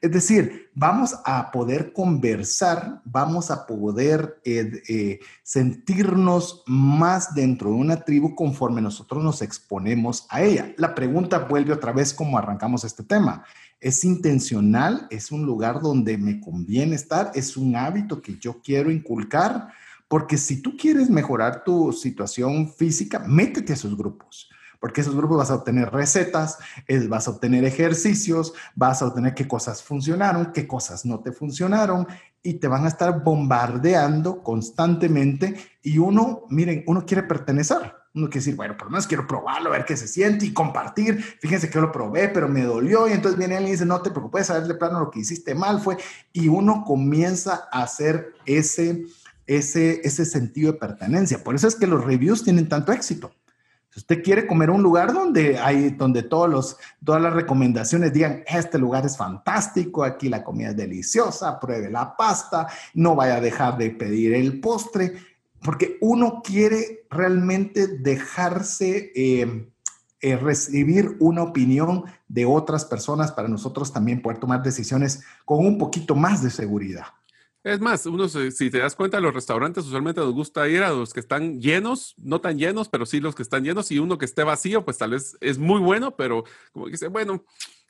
Speaker 1: Es decir, vamos a poder conversar, vamos a poder eh, eh, sentirnos más dentro de una tribu conforme nosotros nos exponemos a ella. La pregunta vuelve otra vez como arrancamos este tema. ¿Es intencional? ¿Es un lugar donde me conviene estar? ¿Es un hábito que yo quiero inculcar? Porque si tú quieres mejorar tu situación física, métete a esos grupos. Porque esos grupos vas a obtener recetas, vas a obtener ejercicios, vas a obtener qué cosas funcionaron, qué cosas no te funcionaron y te van a estar bombardeando constantemente. Y uno, miren, uno quiere pertenecer. Uno quiere decir, bueno, por lo menos quiero probarlo, a ver qué se siente y compartir. Fíjense que yo lo probé, pero me dolió. Y entonces viene alguien y dice, no te preocupes, a ver de plano lo que hiciste mal fue. Y uno comienza a hacer ese, ese, ese sentido de pertenencia. Por eso es que los reviews tienen tanto éxito. Si usted quiere comer un lugar donde hay, donde todos los, todas las recomendaciones digan, este lugar es fantástico, aquí la comida es deliciosa, pruebe la pasta, no vaya a dejar de pedir el postre, porque uno quiere realmente dejarse eh, eh, recibir una opinión de otras personas para nosotros también poder tomar decisiones con un poquito más de seguridad.
Speaker 3: Es más, uno, si te das cuenta, los restaurantes usualmente nos gusta ir a los que están llenos, no tan llenos, pero sí los que están llenos, y uno que esté vacío, pues tal vez es muy bueno, pero como dice, bueno,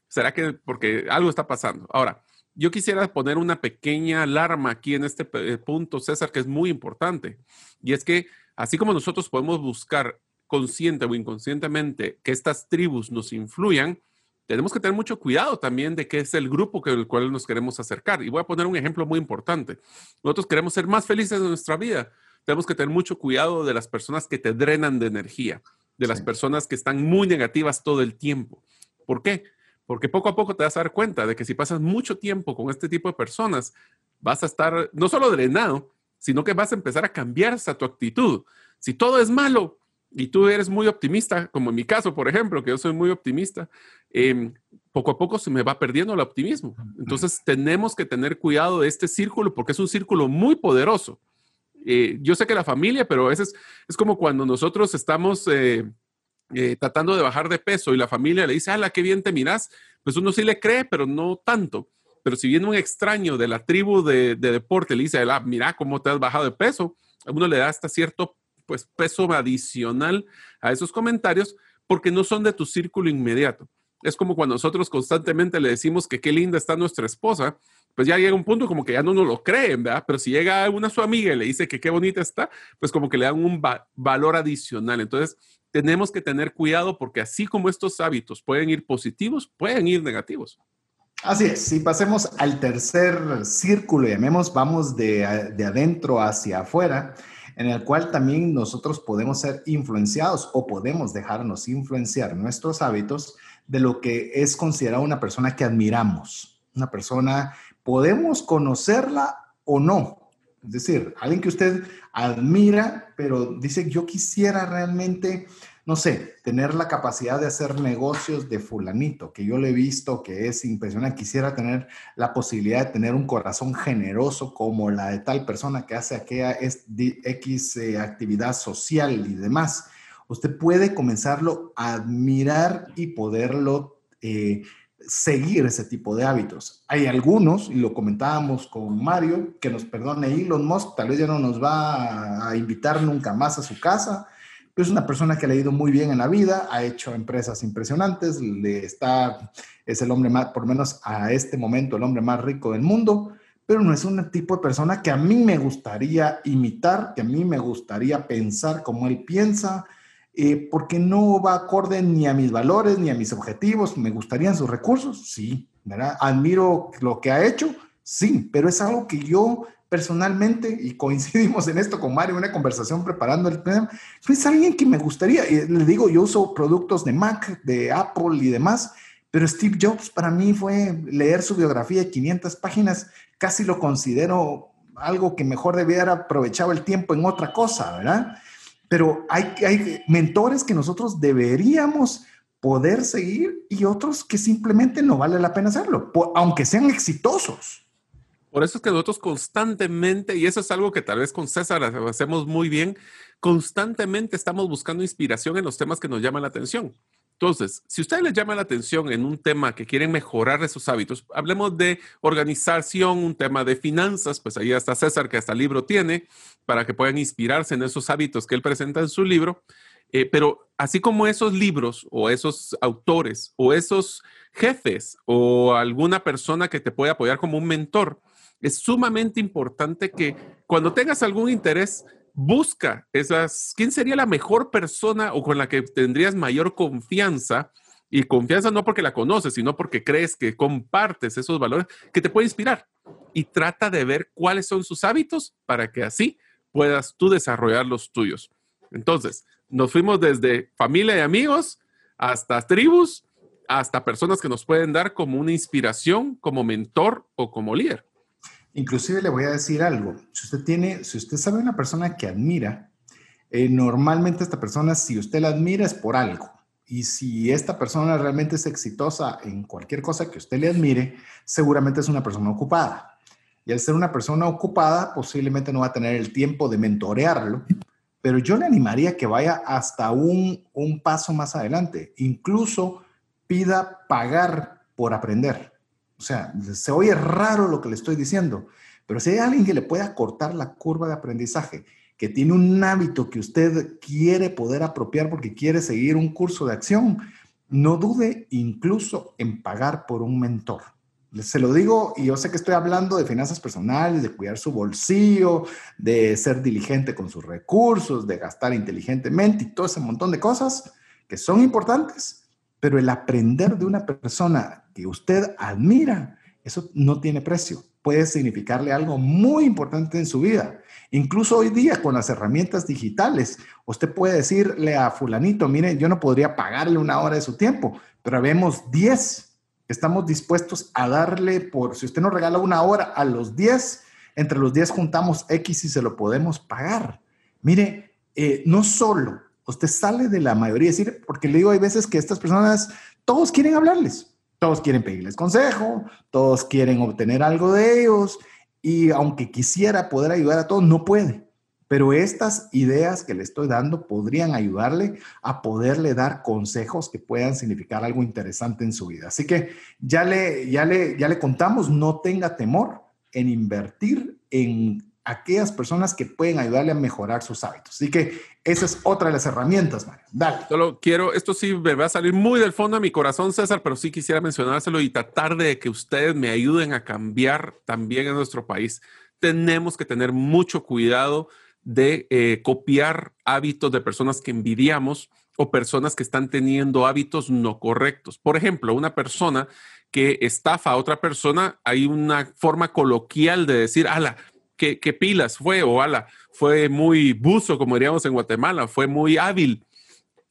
Speaker 3: ¿será que porque algo está pasando? Ahora, yo quisiera poner una pequeña alarma aquí en este eh, punto, César, que es muy importante, y es que así como nosotros podemos buscar consciente o inconscientemente que estas tribus nos influyan, tenemos que tener mucho cuidado también de qué es el grupo que el cual nos queremos acercar. Y voy a poner un ejemplo muy importante. Nosotros queremos ser más felices en nuestra vida. Tenemos que tener mucho cuidado de las personas que te drenan de energía, de las personas que están muy negativas todo el tiempo. ¿Por qué? Porque poco a poco te vas a dar cuenta de que si pasas mucho tiempo con este tipo de personas, vas a estar no solo drenado, sino que vas a empezar a cambiar hasta tu actitud. Si todo es malo, y tú eres muy optimista, como en mi caso, por ejemplo, que yo soy muy optimista, em, poco a poco se me va perdiendo el optimismo. Entonces tenemos que tener cuidado de este círculo porque es un círculo muy poderoso. Eh, yo sé que la familia, pero a veces es como cuando nosotros estamos eh, eh, tratando de bajar de peso y la familia le dice, ¡hala, qué bien te miras! Pues uno sí le cree, pero no tanto. Pero si viene un extraño de la tribu de, deporte, le dice, ah, mira cómo te has bajado de peso, a uno le da hasta cierto pues peso adicional a esos comentarios porque no son de tu círculo inmediato. Es como cuando nosotros constantemente le decimos que qué linda está nuestra esposa, pues ya llega un punto como que ya no nos lo creen, ¿verdad? Pero si llega una su amiga y le dice que qué bonita está, pues como que le dan un valor adicional. Entonces, tenemos que tener cuidado porque así como estos hábitos pueden ir positivos, pueden ir negativos.
Speaker 1: Así es, si pasemos al tercer círculo, llamemos, vamos de, de adentro hacia afuera, en el cual también nosotros podemos ser influenciados o podemos dejarnos influenciar nuestros hábitos de lo que es considerado una persona que admiramos. Una persona, podemos conocerla o no. Es decir, alguien que usted admira, pero dice, yo quisiera realmente no sé, tener la capacidad de hacer negocios de fulanito, que yo le he visto que es impresionante, quisiera tener la posibilidad de tener un corazón generoso como la de tal persona que hace aquella X eh, actividad social y demás. Usted puede comenzarlo a admirar y poderlo eh, seguir ese tipo de hábitos. Hay algunos, y lo comentábamos con Mario, que nos perdone Elon Musk, tal vez ya no nos va a invitar nunca más a su casa, es una persona que ha leído muy bien en la vida, ha hecho empresas impresionantes, le está, es el hombre más, por lo menos a este momento, el hombre más rico del mundo, pero no es un tipo de persona que a mí me gustaría imitar, que a mí me gustaría pensar como él piensa, eh, porque no va acorde ni a mis valores ni a mis objetivos. ¿Me gustarían sus recursos? Sí, ¿verdad? Admiro lo que ha hecho, sí, pero es algo que yo personalmente, y coincidimos en esto con Mario, una conversación preparando el tema, es alguien que me gustaría, le digo, yo uso productos de Mac, de Apple y demás, pero Steve Jobs para mí fue leer su biografía de 500 páginas, casi lo considero algo que mejor debiera haber aprovechado el tiempo en otra cosa, ¿verdad? Pero hay, hay mentores que nosotros deberíamos poder seguir y otros que simplemente no vale la pena hacerlo, aunque sean exitosos.
Speaker 3: Por eso es que nosotros constantemente, y eso es algo que tal vez con César hacemos muy bien, constantemente estamos buscando inspiración en los temas que nos llaman la atención. Entonces, si a ustedes les llama la atención en un tema que quieren mejorar esos hábitos, hablemos de organización, un tema de finanzas, pues ahí está César que hasta libro tiene para que puedan inspirarse en esos hábitos que él presenta en su libro. Eh, pero así como esos libros o esos autores o esos jefes o alguna persona que te puede apoyar como un mentor, es sumamente importante que cuando tengas algún interés, busca esas, quién sería la mejor persona o con la que tendrías mayor confianza. Y confianza no porque la conoces, sino porque crees que compartes esos valores que te puede inspirar. Y trata de ver cuáles son sus hábitos para que así puedas tú desarrollar los tuyos. Entonces, nos fuimos desde familia y amigos hasta tribus, hasta personas que nos pueden dar como una inspiración, como mentor o como líder.
Speaker 1: Inclusive le voy a decir algo. Si usted tiene, si usted sabe una persona que admira, eh, normalmente esta persona, si usted la admira, es por algo. Y si esta persona realmente es exitosa en cualquier cosa que usted le admire, seguramente es una persona ocupada. Y al ser una persona ocupada, posiblemente no va a tener el tiempo de mentorearlo, pero yo le animaría que vaya hasta un, un paso más adelante. Incluso pida pagar por aprender. O sea, se oye raro lo que le estoy diciendo, pero si hay alguien que le pueda cortar la curva de aprendizaje, que tiene un hábito que usted quiere poder apropiar porque quiere seguir un curso de acción, no dude incluso en pagar por un mentor. Se lo digo y yo sé que estoy hablando de finanzas personales, de cuidar su bolsillo, de ser diligente con sus recursos, de gastar inteligentemente y todo ese montón de cosas que son importantes, pero el aprender de una persona que usted admira, eso no tiene precio. Puede significarle algo muy importante en su vida. Incluso hoy día con las herramientas digitales, usted puede decirle a fulanito, mire, yo no podría pagarle una hora de su tiempo, pero vemos 10 estamos dispuestos a darle por, si usted nos regala una hora a los 10, entre los 10 juntamos X y se lo podemos pagar. Mire, eh, no solo usted sale de la mayoría, decir, porque le digo, hay veces que estas personas, todos quieren hablarles, todos quieren pedirles consejo, todos quieren obtener algo de ellos, y aunque quisiera poder ayudar a todos, no puede. Pero estas ideas que le estoy dando podrían ayudarle a poderle dar consejos que puedan significar algo interesante en su vida. Así que ya le, ya le, ya le contamos, no tenga temor en invertir en aquellas personas que pueden ayudarle a mejorar sus hábitos. Así que esa es otra de las herramientas, Mario. Dale.
Speaker 3: Solo quiero, esto sí me va a salir muy del fondo de mi corazón, César, pero sí quisiera mencionárselo y tratar de que ustedes me ayuden a cambiar también en nuestro país. Tenemos que tener mucho cuidado de eh, copiar hábitos de personas que envidiamos o personas que están teniendo hábitos no correctos. Por ejemplo, una persona que estafa a otra persona, hay una forma coloquial de decir, ala, ¿qué, pilas fue? O ala, fue muy buzo, como diríamos en Guatemala, fue muy hábil.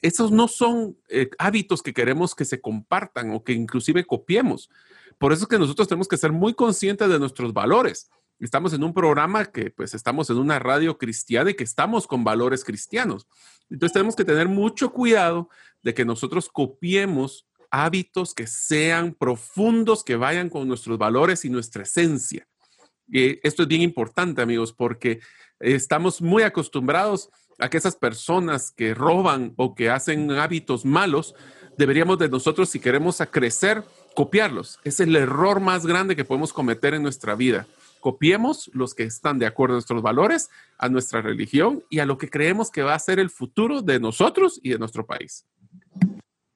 Speaker 3: Esos no son eh, hábitos que queremos que se compartan o que inclusive copiemos. Por eso es que nosotros tenemos que ser muy conscientes de nuestros valores. Estamos en un programa que pues estamos en una radio cristiana y que estamos con valores cristianos. Entonces tenemos que tener mucho cuidado de que nosotros copiemos hábitos que sean profundos, que vayan con nuestros valores y nuestra esencia. Y esto es bien importante, amigos, porque estamos muy acostumbrados a que esas personas que roban o que hacen hábitos malos, deberíamos de nosotros, si queremos crecer, copiarlos. Es el error más grande que podemos cometer en nuestra vida. Copiemos los que están de acuerdo a nuestros valores, a nuestra religión y a lo que creemos que va a ser el futuro de nosotros y de nuestro país.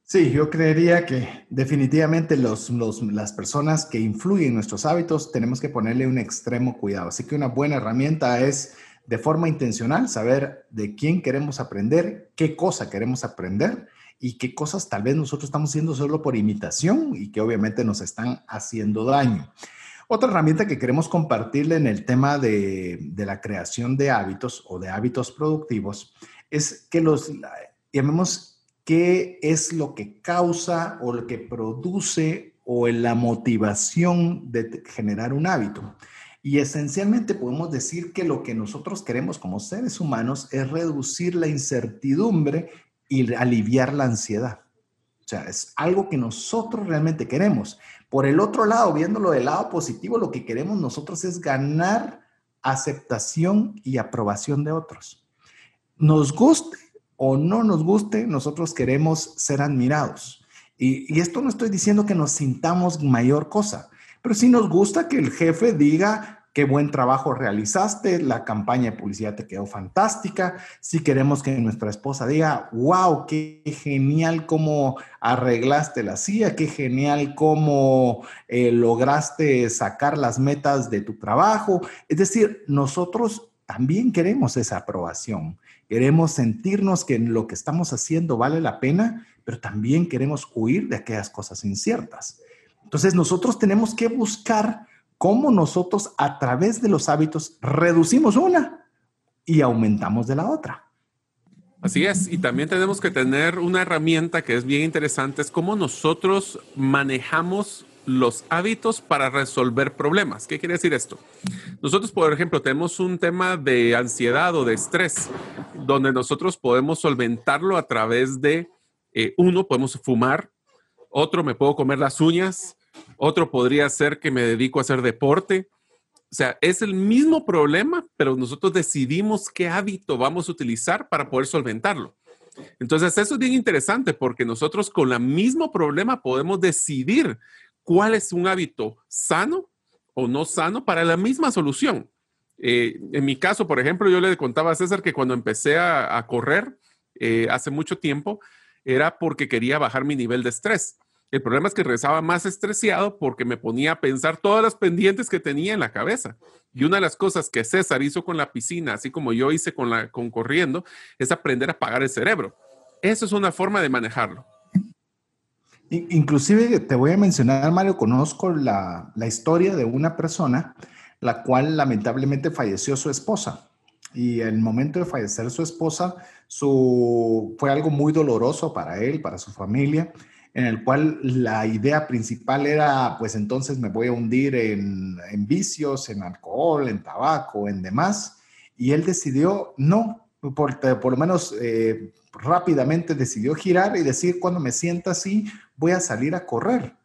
Speaker 1: Sí, yo creería que definitivamente los, las personas que influyen en nuestros hábitos tenemos que ponerle un extremo cuidado. Así que una buena herramienta es de forma intencional saber de quién queremos aprender, qué cosa queremos aprender y qué cosas tal vez nosotros estamos haciendo solo por imitación y que obviamente nos están haciendo daño. Otra herramienta que queremos compartirle en el tema de, de la creación de hábitos o de hábitos productivos es que los llamemos qué es lo que causa o lo que produce o la motivación de generar un hábito. Y esencialmente podemos decir que lo que nosotros queremos como seres humanos es reducir la incertidumbre y aliviar la ansiedad. O sea, es algo que nosotros realmente queremos. Por el otro lado, viéndolo del lado positivo, lo que queremos nosotros es ganar aceptación y aprobación de otros. Nos guste o no nos guste, nosotros queremos ser admirados. Y, esto no estoy diciendo que nos sintamos mayor cosa, pero sí nos gusta que el jefe diga qué buen trabajo realizaste, la campaña de publicidad te quedó fantástica. Si queremos que nuestra esposa diga, wow, qué genial cómo arreglaste la silla, qué genial cómo eh, lograste sacar las metas de tu trabajo. Es decir, nosotros también queremos esa aprobación. Queremos sentirnos que lo que estamos haciendo vale la pena, pero también queremos huir de aquellas cosas inciertas. Entonces nosotros tenemos que buscar cómo nosotros a través de los hábitos reducimos una y aumentamos de la otra.
Speaker 3: Así es, y también tenemos que tener una herramienta que es bien interesante, es cómo nosotros manejamos los hábitos para resolver problemas. ¿Qué quiere decir esto? Nosotros, por ejemplo, tenemos un tema de ansiedad o de estrés, donde nosotros podemos solventarlo a través de, eh, uno, podemos fumar, otro, me puedo comer las uñas, otro podría ser que me dedico a hacer deporte. O sea, es el mismo problema, pero nosotros decidimos qué hábito vamos a utilizar para poder solventarlo. Entonces, eso es bien interesante porque nosotros con el mismo problema podemos decidir cuál es un hábito sano o no sano para la misma solución. Eh, en mi caso, por ejemplo, yo le contaba a César que cuando empecé a, correr eh, hace mucho tiempo, era porque quería bajar mi nivel de estrés. El problema es que regresaba más estresado porque me ponía a pensar todas las pendientes que tenía en la cabeza. Y una de las cosas que César hizo con la piscina, así como yo hice con, la, con corriendo, es aprender a apagar el cerebro. Eso es una forma de manejarlo.
Speaker 1: Inclusive te voy a mencionar, Mario, conozco la, historia de una persona la cual lamentablemente falleció su esposa. Y el momento de fallecer su esposa fue algo muy doloroso para él, para su familia, en el cual la idea principal era, pues entonces me voy a hundir en, vicios, en alcohol, en tabaco, en demás. Y él decidió, no, por, por lo menos eh, rápidamente decidió girar y decir, cuando me sienta así, voy a salir a correr.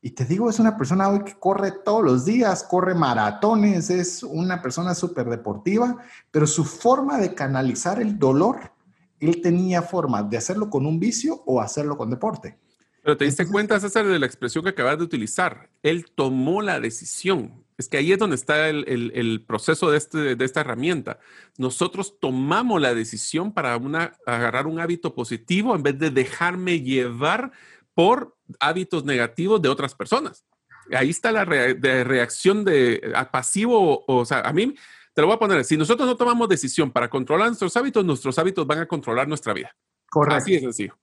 Speaker 1: Y te digo, es una persona hoy que corre todos los días, corre maratones, es una persona súper deportiva, pero su forma de canalizar el dolor, él tenía forma de hacerlo con un vicio o hacerlo con deporte.
Speaker 3: Pero te diste cuenta, César, de la expresión que acabas de utilizar. Él tomó la decisión. Es que ahí es donde está el, proceso de, este, de, esta herramienta. Nosotros tomamos la decisión para una, agarrar un hábito positivo en vez de dejarme llevar por hábitos negativos de otras personas. Ahí está la reacción de pasivo, o, sea, a mí te lo voy a poner, si nosotros no tomamos decisión para controlar nuestros hábitos, nuestros hábitos van a controlar nuestra vida.
Speaker 1: Correcto.
Speaker 3: Así es sencillo.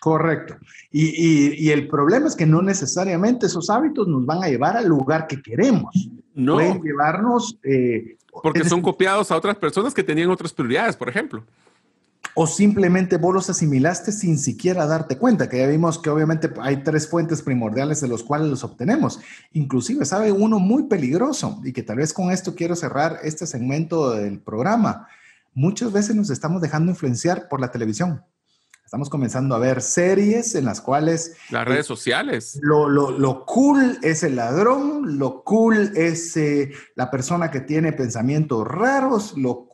Speaker 1: Correcto. Y, el problema es que no necesariamente esos hábitos nos van a llevar al lugar que queremos. No. Pueden llevarnos...
Speaker 3: Eh, Porque son copiados a otras personas que tenían otras prioridades, por ejemplo.
Speaker 1: O simplemente vos los asimilaste sin siquiera darte cuenta, que ya vimos que obviamente hay tres fuentes primordiales de los cuales los obtenemos. Inclusive, sabe uno muy peligroso y que tal vez con esto quiero cerrar este segmento del programa. Muchas veces nos estamos dejando influenciar por la televisión. Estamos comenzando a ver series en las cuales...
Speaker 3: Las redes sociales.
Speaker 1: Lo, lo, lo, cool es el ladrón, lo cool es eh, la persona que tiene pensamientos raros, lo,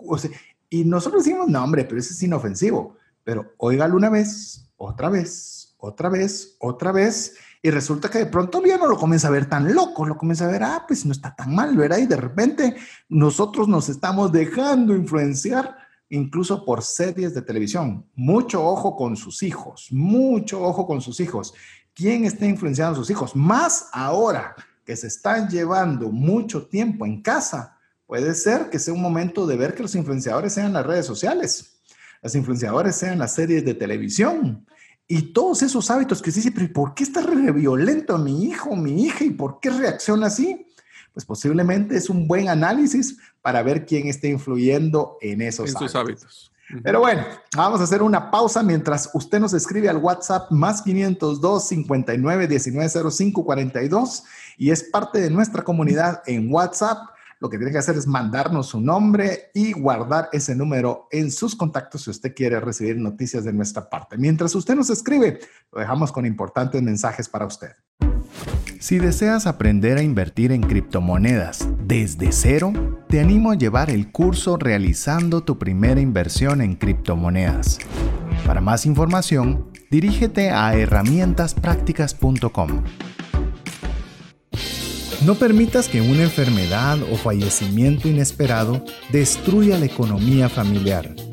Speaker 1: y nosotros decimos, no, hombre, pero eso es inofensivo. Pero óigalo una vez, otra vez, otra vez, otra vez, y resulta que de pronto ya no lo comienza a ver tan loco, lo comienza a ver, ah, pues no está tan mal, ¿verdad? Y de repente nosotros nos estamos dejando influenciar incluso por series de televisión. Mucho ojo con sus hijos, mucho ojo con sus hijos. ¿Quién está influenciando a sus hijos? Más ahora que se están llevando mucho tiempo en casa, puede ser que sea un momento de ver que los influenciadores sean las redes sociales, los influenciadores sean las series de televisión. Y todos esos hábitos que se dice, pero ¿por qué está re violento mi hijo, mi hija? ¿Y por qué reacciona así? Pues posiblemente es un buen análisis para ver quién está influyendo en esos
Speaker 3: hábitos. hábitos.
Speaker 1: Pero bueno, vamos a hacer una pausa mientras usted nos escribe al WhatsApp más 502 59 19 05 42 y es parte de nuestra comunidad en WhatsApp. Lo que tiene que hacer es mandarnos su nombre y guardar ese número en sus contactos si usted quiere recibir noticias de nuestra parte. Mientras usted nos escribe, lo dejamos con importantes mensajes para usted.
Speaker 2: Si deseas aprender a invertir en criptomonedas desde cero, te animo a llevar el curso Realizando tu primera inversión en criptomonedas. Para más información, dirígete a herramientasprácticas.com. No permitas que una enfermedad o fallecimiento inesperado destruya la economía familiar.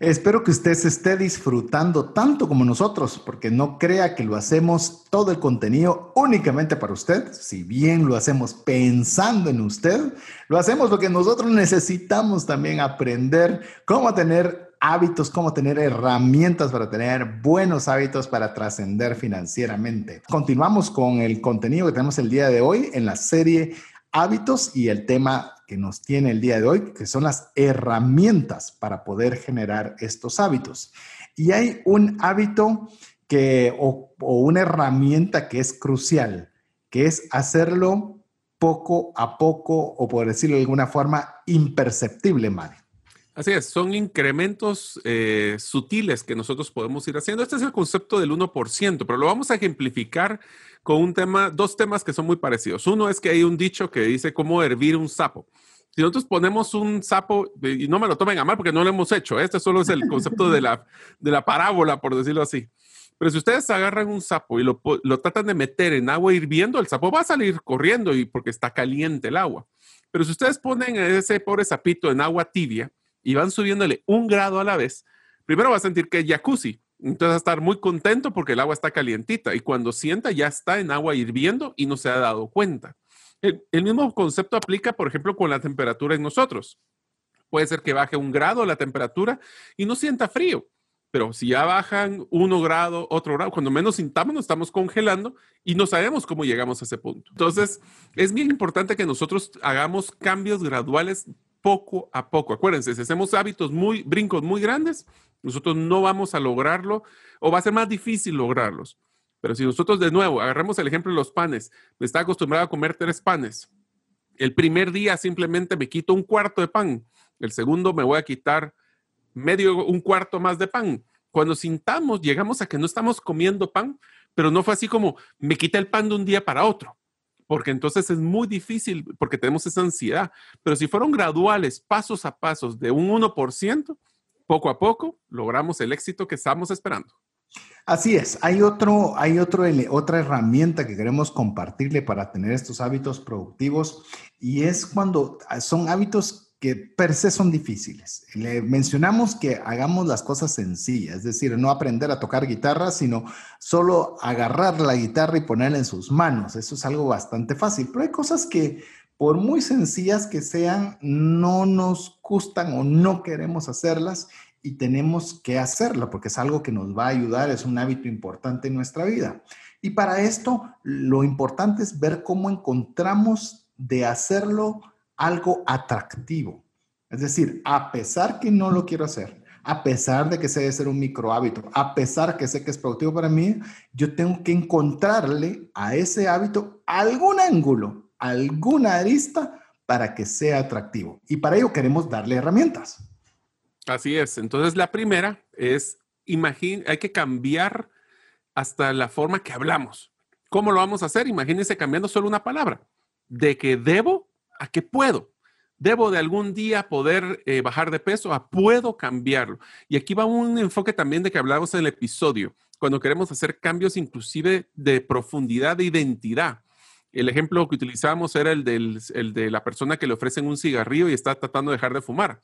Speaker 1: Espero que usted se esté disfrutando tanto como nosotros, porque no crea que lo hacemos todo el contenido únicamente para usted. Si bien lo hacemos pensando en usted, lo hacemos porque nosotros necesitamos también aprender cómo tener hábitos, cómo tener herramientas para tener buenos hábitos para trascender financieramente. Continuamos con el contenido que tenemos el día de hoy en la serie hábitos y el tema que nos tiene el día de hoy, que son las herramientas para poder generar estos hábitos. Y hay un hábito que, o, una herramienta que es crucial, que es hacerlo poco a poco, o por decirlo de alguna forma, imperceptible, Mario.
Speaker 3: Así es, son incrementos eh, sutiles que nosotros podemos ir haciendo. Este es el concepto del 1%, pero lo vamos a ejemplificar con un tema, dos temas que son muy parecidos. Uno es que hay un dicho que dice cómo hervir un sapo. Si nosotros ponemos un sapo, y no me lo tomen a mal porque no lo hemos hecho, este solo es el concepto de la, de la parábola, por decirlo así. Pero si ustedes agarran un sapo y lo, lo, tratan de meter en agua hirviendo, el sapo va a salir corriendo y porque está caliente el agua. Pero si ustedes ponen ese pobre sapito en agua tibia y van subiéndole un grado a la vez, primero va a sentir que es jacuzzi, entonces va a estar muy contento porque el agua está calientita y cuando sienta ya está en agua hirviendo y no se ha dado cuenta. El, mismo concepto aplica, por ejemplo, con la temperatura en nosotros. Puede ser que baje un grado la temperatura y no sienta frío, pero si ya bajan uno grado, otro grado, cuando menos sintamos nos estamos congelando y no sabemos cómo llegamos a ese punto. Entonces, es bien importante que nosotros hagamos cambios graduales poco a poco. Acuérdense, si hacemos hábitos muy, brincos muy grandes, nosotros no vamos a lograrlo o va a ser más difícil lograrlos. Pero si nosotros de nuevo agarramos el ejemplo de los panes, me está acostumbrado a comer tres panes. El primer día simplemente me quito un cuarto de pan. El segundo me voy a quitar medio, un cuarto más de pan. Cuando sintamos, llegamos a que no estamos comiendo pan, pero no fue así como me quité el pan de un día para otro, porque entonces es muy difícil, porque tenemos esa ansiedad. Pero si fueron graduales, pasos a pasos, de un 1%, poco a poco logramos el éxito que estamos esperando.
Speaker 1: Así es, hay, otro, hay otro, otra herramienta que queremos compartirle para tener estos hábitos productivos y es cuando son hábitos que per se son difíciles. Le mencionamos que hagamos las cosas sencillas, es decir, no aprender a tocar guitarra, sino solo agarrar la guitarra y ponerla en sus manos. Eso es algo bastante fácil, pero hay cosas que por muy sencillas que sean, no nos gustan o no queremos hacerlas y tenemos que hacerlo porque es algo que nos va a ayudar, es un hábito importante en nuestra vida. Y para esto, lo importante es ver cómo encontramos de hacerlo algo atractivo. Es decir, a pesar que no lo quiero hacer, a pesar de que sé de ser un micro hábito, a pesar que sé que es productivo para mí, yo tengo que encontrarle a ese hábito algún ángulo, alguna arista para que sea atractivo. Y para ello queremos darle herramientas.
Speaker 3: Así es. Entonces, la primera es, imagine, hay que cambiar hasta la forma que hablamos. ¿Cómo lo vamos a hacer? Imagínense cambiando solo una palabra. De que debo a que puedo. Debo de algún día poder eh, bajar de peso a puedo cambiarlo. Y aquí va un enfoque también de que hablamos en el episodio, cuando queremos hacer cambios inclusive de profundidad de identidad. El ejemplo que utilizamos era el, del, el de la persona que le ofrecen un cigarrillo y está tratando de dejar de fumar.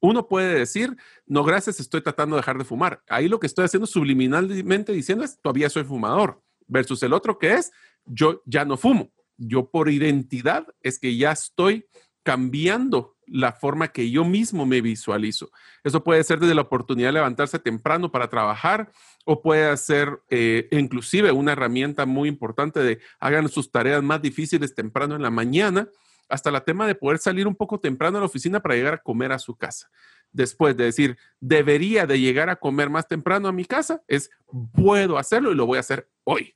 Speaker 3: Uno puede decir, no, gracias, estoy tratando de dejar de fumar. Ahí lo que estoy haciendo subliminalmente diciendo es, todavía soy fumador. Versus el otro que es, yo ya no fumo yo por identidad es que ya estoy cambiando la forma que yo mismo me visualizo. Eso puede ser desde la oportunidad de levantarse temprano para trabajar o puede ser eh, inclusive una herramienta muy importante de hagan sus tareas más difíciles temprano en la mañana, hasta la tema de poder salir un poco temprano a la oficina para llegar a comer a su casa. Después de decir, debería de llegar a comer más temprano a mi casa, es puedo hacerlo y lo voy a hacer hoy.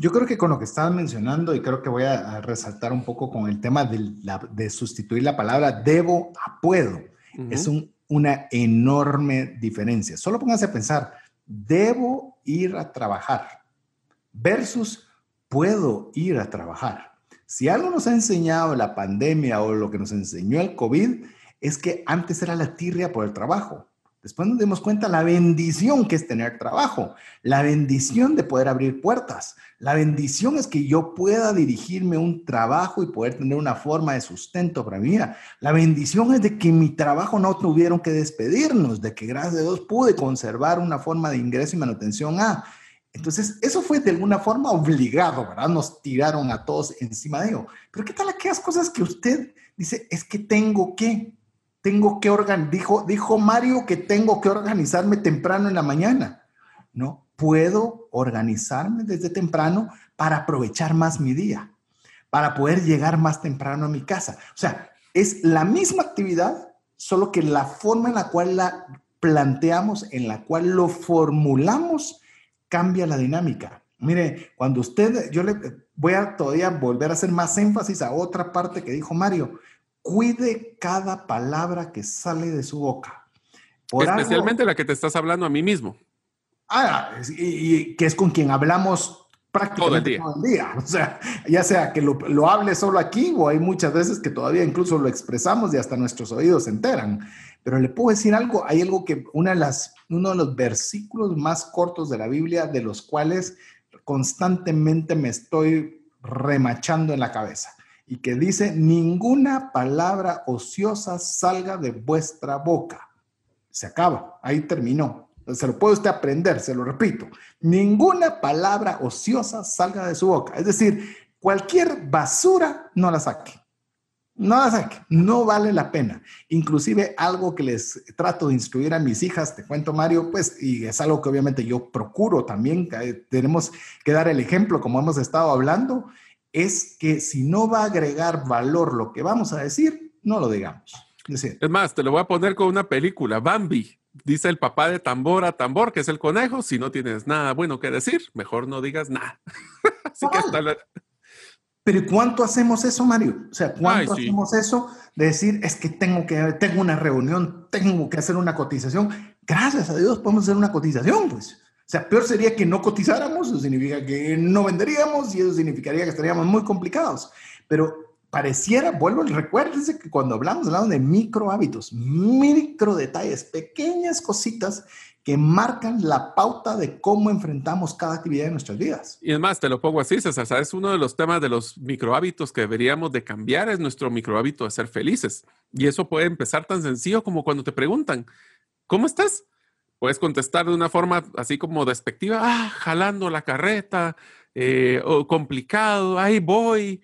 Speaker 1: Yo creo que con lo que estabas mencionando, y creo que voy a, resaltar un poco con el tema de, sustituir la palabra debo a puedo, es una enorme diferencia. Solo pónganse a pensar, debo ir a trabajar versus puedo ir a trabajar. Si algo nos ha enseñado la pandemia o lo que nos enseñó el COVID, es que antes era la tirria por el trabajo. Después nos dimos cuenta la bendición que es tener trabajo, la bendición de poder abrir puertas, la bendición es que yo pueda dirigirme un trabajo y poder tener una forma de sustento para mi vida. La bendición es de que mi trabajo no tuvieron que despedirnos, de que gracias a Dios pude conservar una forma de ingreso y manutención a. Entonces, eso fue de alguna forma obligado, ¿verdad? Nos tiraron a todos encima de ello. Pero ¿qué tal aquellas cosas que usted dice, es que tengo que? Tengo que organizar, dijo, dijo Mario que tengo que organizarme temprano en la mañana. No, puedo organizarme desde temprano para aprovechar más mi día, para poder llegar más temprano a mi casa. O sea, es la misma actividad, solo que la forma en la cual la planteamos, en la cual lo formulamos, cambia la dinámica. Mire, cuando usted, yo le voy a todavía volver a hacer más énfasis a otra parte que dijo Mario cuide cada palabra que sale de su boca.
Speaker 3: Especialmente la que te estás hablando a mí mismo.
Speaker 1: Ah, y, que es con quien hablamos prácticamente todo el día. O sea, ya sea que lo, lo, hable solo aquí o hay muchas veces que todavía incluso lo expresamos y hasta nuestros oídos se enteran. Pero le puedo decir algo, hay algo que, una de las, uno de los versículos más cortos de la Biblia, de los cuales constantemente me estoy remachando en la cabeza y que dice, ninguna palabra ociosa salga de vuestra boca. Se acaba, ahí terminó. Se lo puede usted aprender, se lo repito. Ninguna palabra ociosa salga de su boca. Es decir, cualquier basura no la saque. No la saque, no vale la pena. Inclusive algo que les trato de instruir a mis hijas, te cuento Mario, pues, y es algo que obviamente yo procuro también, tenemos que dar el ejemplo como hemos estado hablando, es que si no va a agregar valor lo que vamos a decir, no lo digamos.
Speaker 3: Es, más, te lo voy a poner con una película, Bambi. Dice el papá de tambor a tambor, que es el conejo, si no tienes nada bueno que decir, mejor no digas nada. Así que hasta
Speaker 1: Pero ¿cuánto hacemos eso, Mario? O sea, ¿cuánto hacemos eso de decir, es que tengo que tengo una reunión, tengo que hacer una cotización? Gracias a Dios podemos hacer una cotización, pues. Sea, peor sería que no cotizáramos, eso significa que no venderíamos y eso significaría que estaríamos muy complicados. Pero pareciera, vuelvo, recuérdense que cuando hablamos, hablamos de micro hábitos, micro detalles, pequeñas cositas que marcan la pauta de cómo enfrentamos cada actividad de nuestras vidas.
Speaker 3: Y es más, te lo pongo así, César, es uno de los temas de los micro hábitos que deberíamos de cambiar, es nuestro micro hábito de ser felices. Y eso puede empezar tan sencillo como cuando te preguntan, ¿cómo estás? Puedes contestar de una forma así como despectiva, ah, jalando la carreta, eh, o complicado, ahí voy.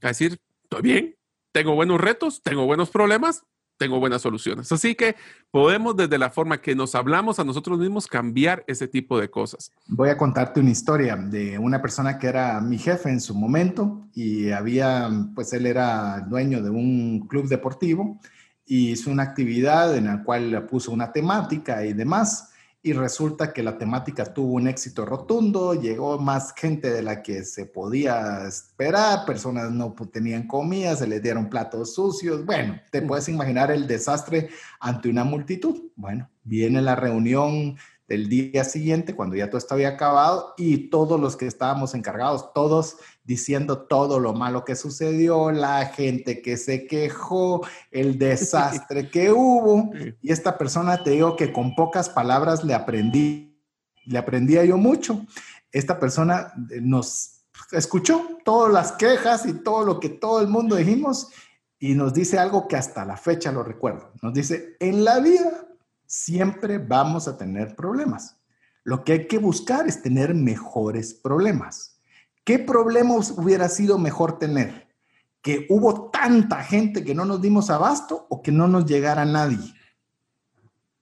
Speaker 3: A decir, estoy bien, tengo buenos retos, tengo buenos problemas, tengo buenas soluciones. Así que podemos desde la forma que nos hablamos a nosotros mismos cambiar ese tipo de cosas.
Speaker 1: Voy a contarte una historia de una persona que era mi jefe en su momento y había, pues él era dueño de un club deportivo y hizo una actividad en la cual le puso una temática y demás. Y resulta que la temática tuvo un éxito rotundo, llegó más gente de la que se podía esperar, personas no tenían comida, se les dieron platos sucios. Bueno, te mm. puedes imaginar el desastre ante una multitud. Bueno, viene la reunión del día siguiente, cuando ya todo estaba acabado, y todos los que estábamos encargados, todos diciendo todo lo malo que sucedió, la gente que se quejó, el desastre que hubo. Y esta persona te digo que con pocas palabras le aprendí, le aprendía yo mucho. Esta persona eh, nos escuchó todas las quejas y todo lo que todo el mundo dijimos y nos dice algo que hasta la fecha lo recuerdo. Nos dice, en la vida siempre vamos a tener problemas. Lo que hay que buscar es tener mejores problemas ¿Qué problemas hubiera sido mejor tener? ¿Que hubo tanta gente que no nos dimos abasto o que no nos llegara nadie?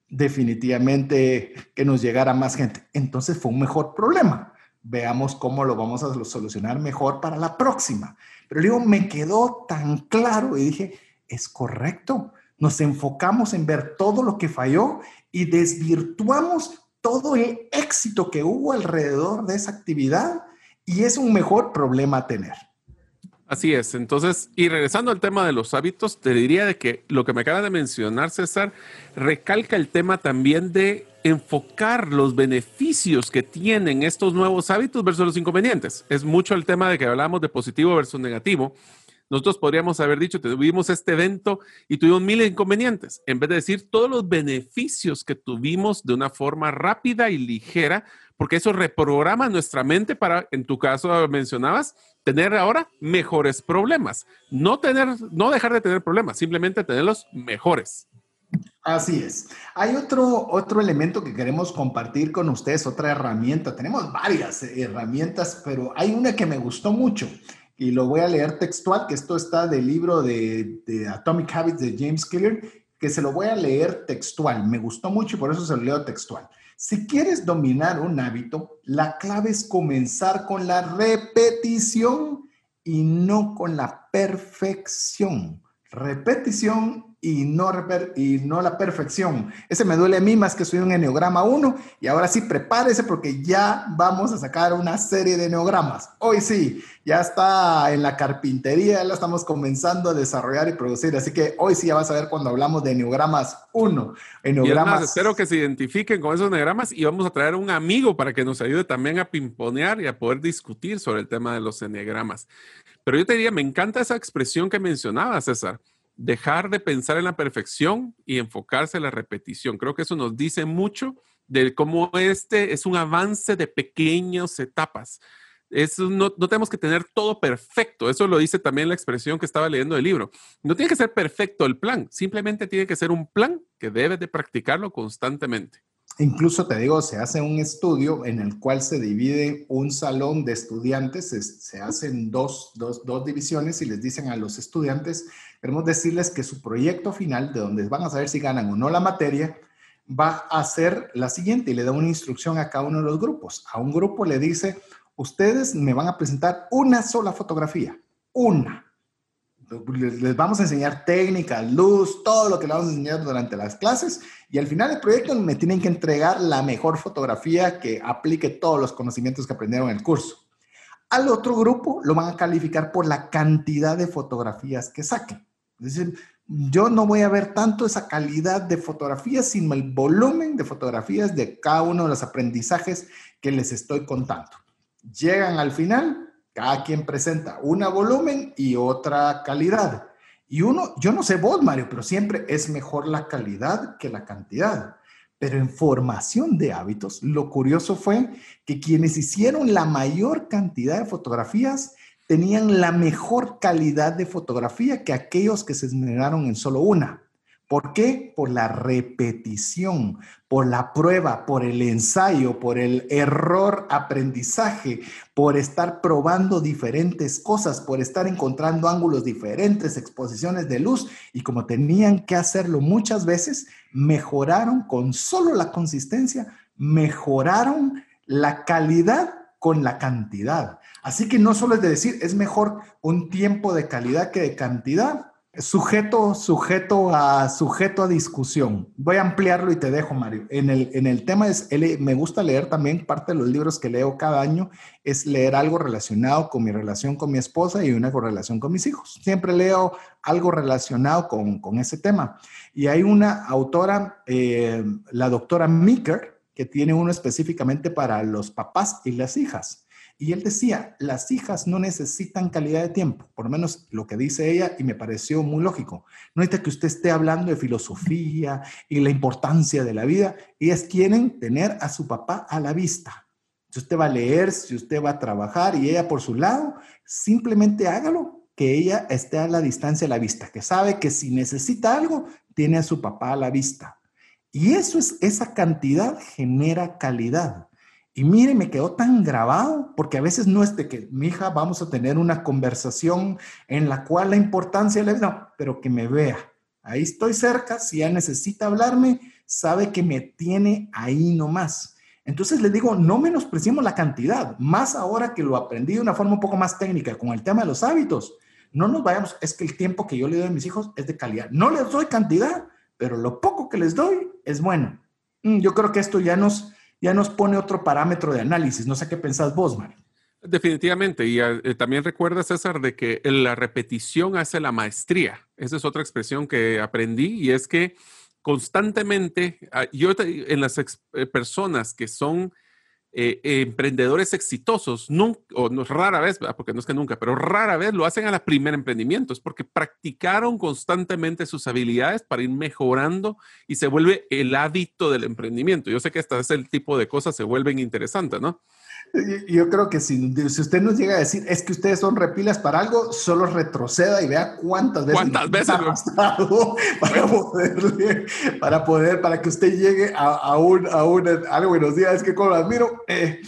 Speaker 1: Definitivamente que nos llegara más gente. Entonces fue un mejor problema. Veamos cómo lo vamos a solucionar mejor para la próxima. Pero digo, me quedó tan claro y dije, es correcto. Nos enfocamos en ver todo lo que falló y desvirtuamos todo el éxito que hubo alrededor de esa actividad y es un mejor problema tener.
Speaker 3: Así es. Entonces, y regresando al tema de los hábitos, te diría de que lo que me acaba de mencionar, César, recalca el tema también de enfocar los beneficios que tienen estos nuevos hábitos versus los inconvenientes. Es mucho el tema de que hablamos de positivo versus negativo. Nosotros podríamos haber dicho, tuvimos este evento y tuvimos mil inconvenientes, en vez de decir todos los beneficios que tuvimos de una forma rápida y ligera, porque eso reprograma nuestra mente para, en tu caso mencionabas, tener ahora mejores problemas. No, tener, no dejar de tener problemas, simplemente tenerlos mejores.
Speaker 1: Así es. Hay otro, otro elemento que queremos compartir con ustedes, otra herramienta. Tenemos varias herramientas, pero hay una que me gustó mucho y lo voy a leer textual, que esto está del libro de, de Atomic Habits de James Clear, que se lo voy a leer textual. Me gustó mucho y por eso se lo leo textual. Si quieres dominar un hábito, la clave es comenzar con la repetición y no con la perfección. Repetición y no, y no la perfección. Ese me duele a mí más que soy un enneograma 1 y ahora sí prepárese porque ya vamos a sacar una serie de enneogramas. Hoy sí, ya está en la carpintería, ya la estamos comenzando a desarrollar y producir, así que hoy sí ya vas a ver cuando hablamos de enneogramas 1.
Speaker 3: Enneogramas... espero que se identifiquen con esos enneogramas y vamos a traer un amigo para que nos ayude también a pimponear y a poder discutir sobre el tema de los enneagramas. Pero yo te diría, me encanta esa expresión que mencionaba César dejar de pensar en la perfección y enfocarse en la repetición. Creo que eso nos dice mucho de cómo este es un avance de pequeñas etapas. no, tenemos que tener todo perfecto. Eso lo dice también la expresión que estaba leyendo del libro. No tiene que ser perfecto el plan, simplemente tiene que ser un plan que debes de practicarlo constantemente.
Speaker 1: Incluso te digo, se hace un estudio en el cual se divide un salón de estudiantes, se, hacen dos, dos, dos, divisiones y les dicen a los estudiantes, queremos decirles que su proyecto final, de donde van a saber si ganan o no la materia, va a ser la siguiente y le da una instrucción a cada uno de los grupos. A un grupo le dice, ustedes me van a presentar una sola fotografía, una les vamos a enseñar técnicas, luz, todo lo que les vamos a enseñar durante las clases y al final del proyecto me tienen que entregar la mejor fotografía que aplique todos los conocimientos que aprendieron en el curso. Al otro grupo lo van a calificar por la cantidad de fotografías que saquen. Es decir, yo no voy a ver tanto esa calidad de fotografías, sino el volumen de fotografías de cada uno de los aprendizajes que les estoy contando. Llegan al final, cada quien presenta una volumen y otra calidad. Y uno, yo no sé vos, Mario, pero siempre es mejor la calidad que la cantidad. Pero en formación de hábitos, lo curioso fue que quienes hicieron la mayor cantidad de fotografías tenían la mejor calidad de fotografía que aquellos que se esmeraron en solo una. ¿Por qué? Por la repetición, por la prueba, por el ensayo, por el error aprendizaje, por estar probando diferentes cosas, por estar encontrando ángulos diferentes, exposiciones de luz. Y como tenían que hacerlo muchas veces, mejoraron con solo la consistencia, mejoraron la calidad con la cantidad. Así que no solo es de decir, es mejor un tiempo de calidad que de cantidad. Sujeto, sujeto a, sujeto a discusión. Voy a ampliarlo y te dejo, Mario. En el, en el tema es, me gusta leer también, parte de los libros que leo cada año, es leer algo relacionado con mi relación con mi esposa y una relación con mis hijos. Siempre leo algo relacionado con, con ese tema. Y hay una autora, eh, la doctora Meeker, que tiene uno específicamente para los papás y las hijas. Y él decía, las hijas no necesitan calidad de tiempo, por lo menos lo que dice ella, y me pareció muy lógico. No necesita que usted esté hablando de filosofía y la importancia de la vida. Ellas quieren tener a su papá a la vista. Si usted va a leer, si usted va a trabajar y ella por su lado, simplemente hágalo, que ella esté a la distancia a la vista, que sabe que si necesita algo, tiene a su papá a la vista. Y eso es, esa cantidad genera calidad. Y mire, me quedó tan grabado, porque a veces no es de que mi hija vamos a tener una conversación en la cual la importancia le no, pero que me vea. Ahí estoy cerca, si ella necesita hablarme, sabe que me tiene ahí nomás. Entonces le digo, no menospreciemos la cantidad, más ahora que lo aprendí de una forma un poco más técnica con el tema de los hábitos. No nos vayamos, es que el tiempo que yo le doy a mis hijos es de calidad. No les doy cantidad, pero lo poco que les doy es bueno. Mm, yo creo que esto ya nos, ya nos pone otro parámetro de análisis. No sé qué pensás vos, Mario.
Speaker 3: Definitivamente. Y eh, también recuerda, César, de que la repetición hace la maestría. Esa es otra expresión que aprendí y es que constantemente, ah, yo en las eh, personas que son eh, emprendedores exitosos, o no, rara vez, porque no es que nunca, pero rara vez lo hacen a la primer emprendimiento, es porque practicaron constantemente sus habilidades para ir mejorando y se vuelve el hábito del emprendimiento. Yo sé que este es el tipo de cosas se vuelven interesantes, ¿no?
Speaker 1: Yo creo que si, si, usted nos llega a decir es que ustedes son repilas para algo, solo retroceda y vea cuántas veces,
Speaker 3: ¿Cuántas veces? Ha
Speaker 1: pasado para poder, para poder, para que usted llegue a, a un, a un, algo buenos días, es que como admiro, eh,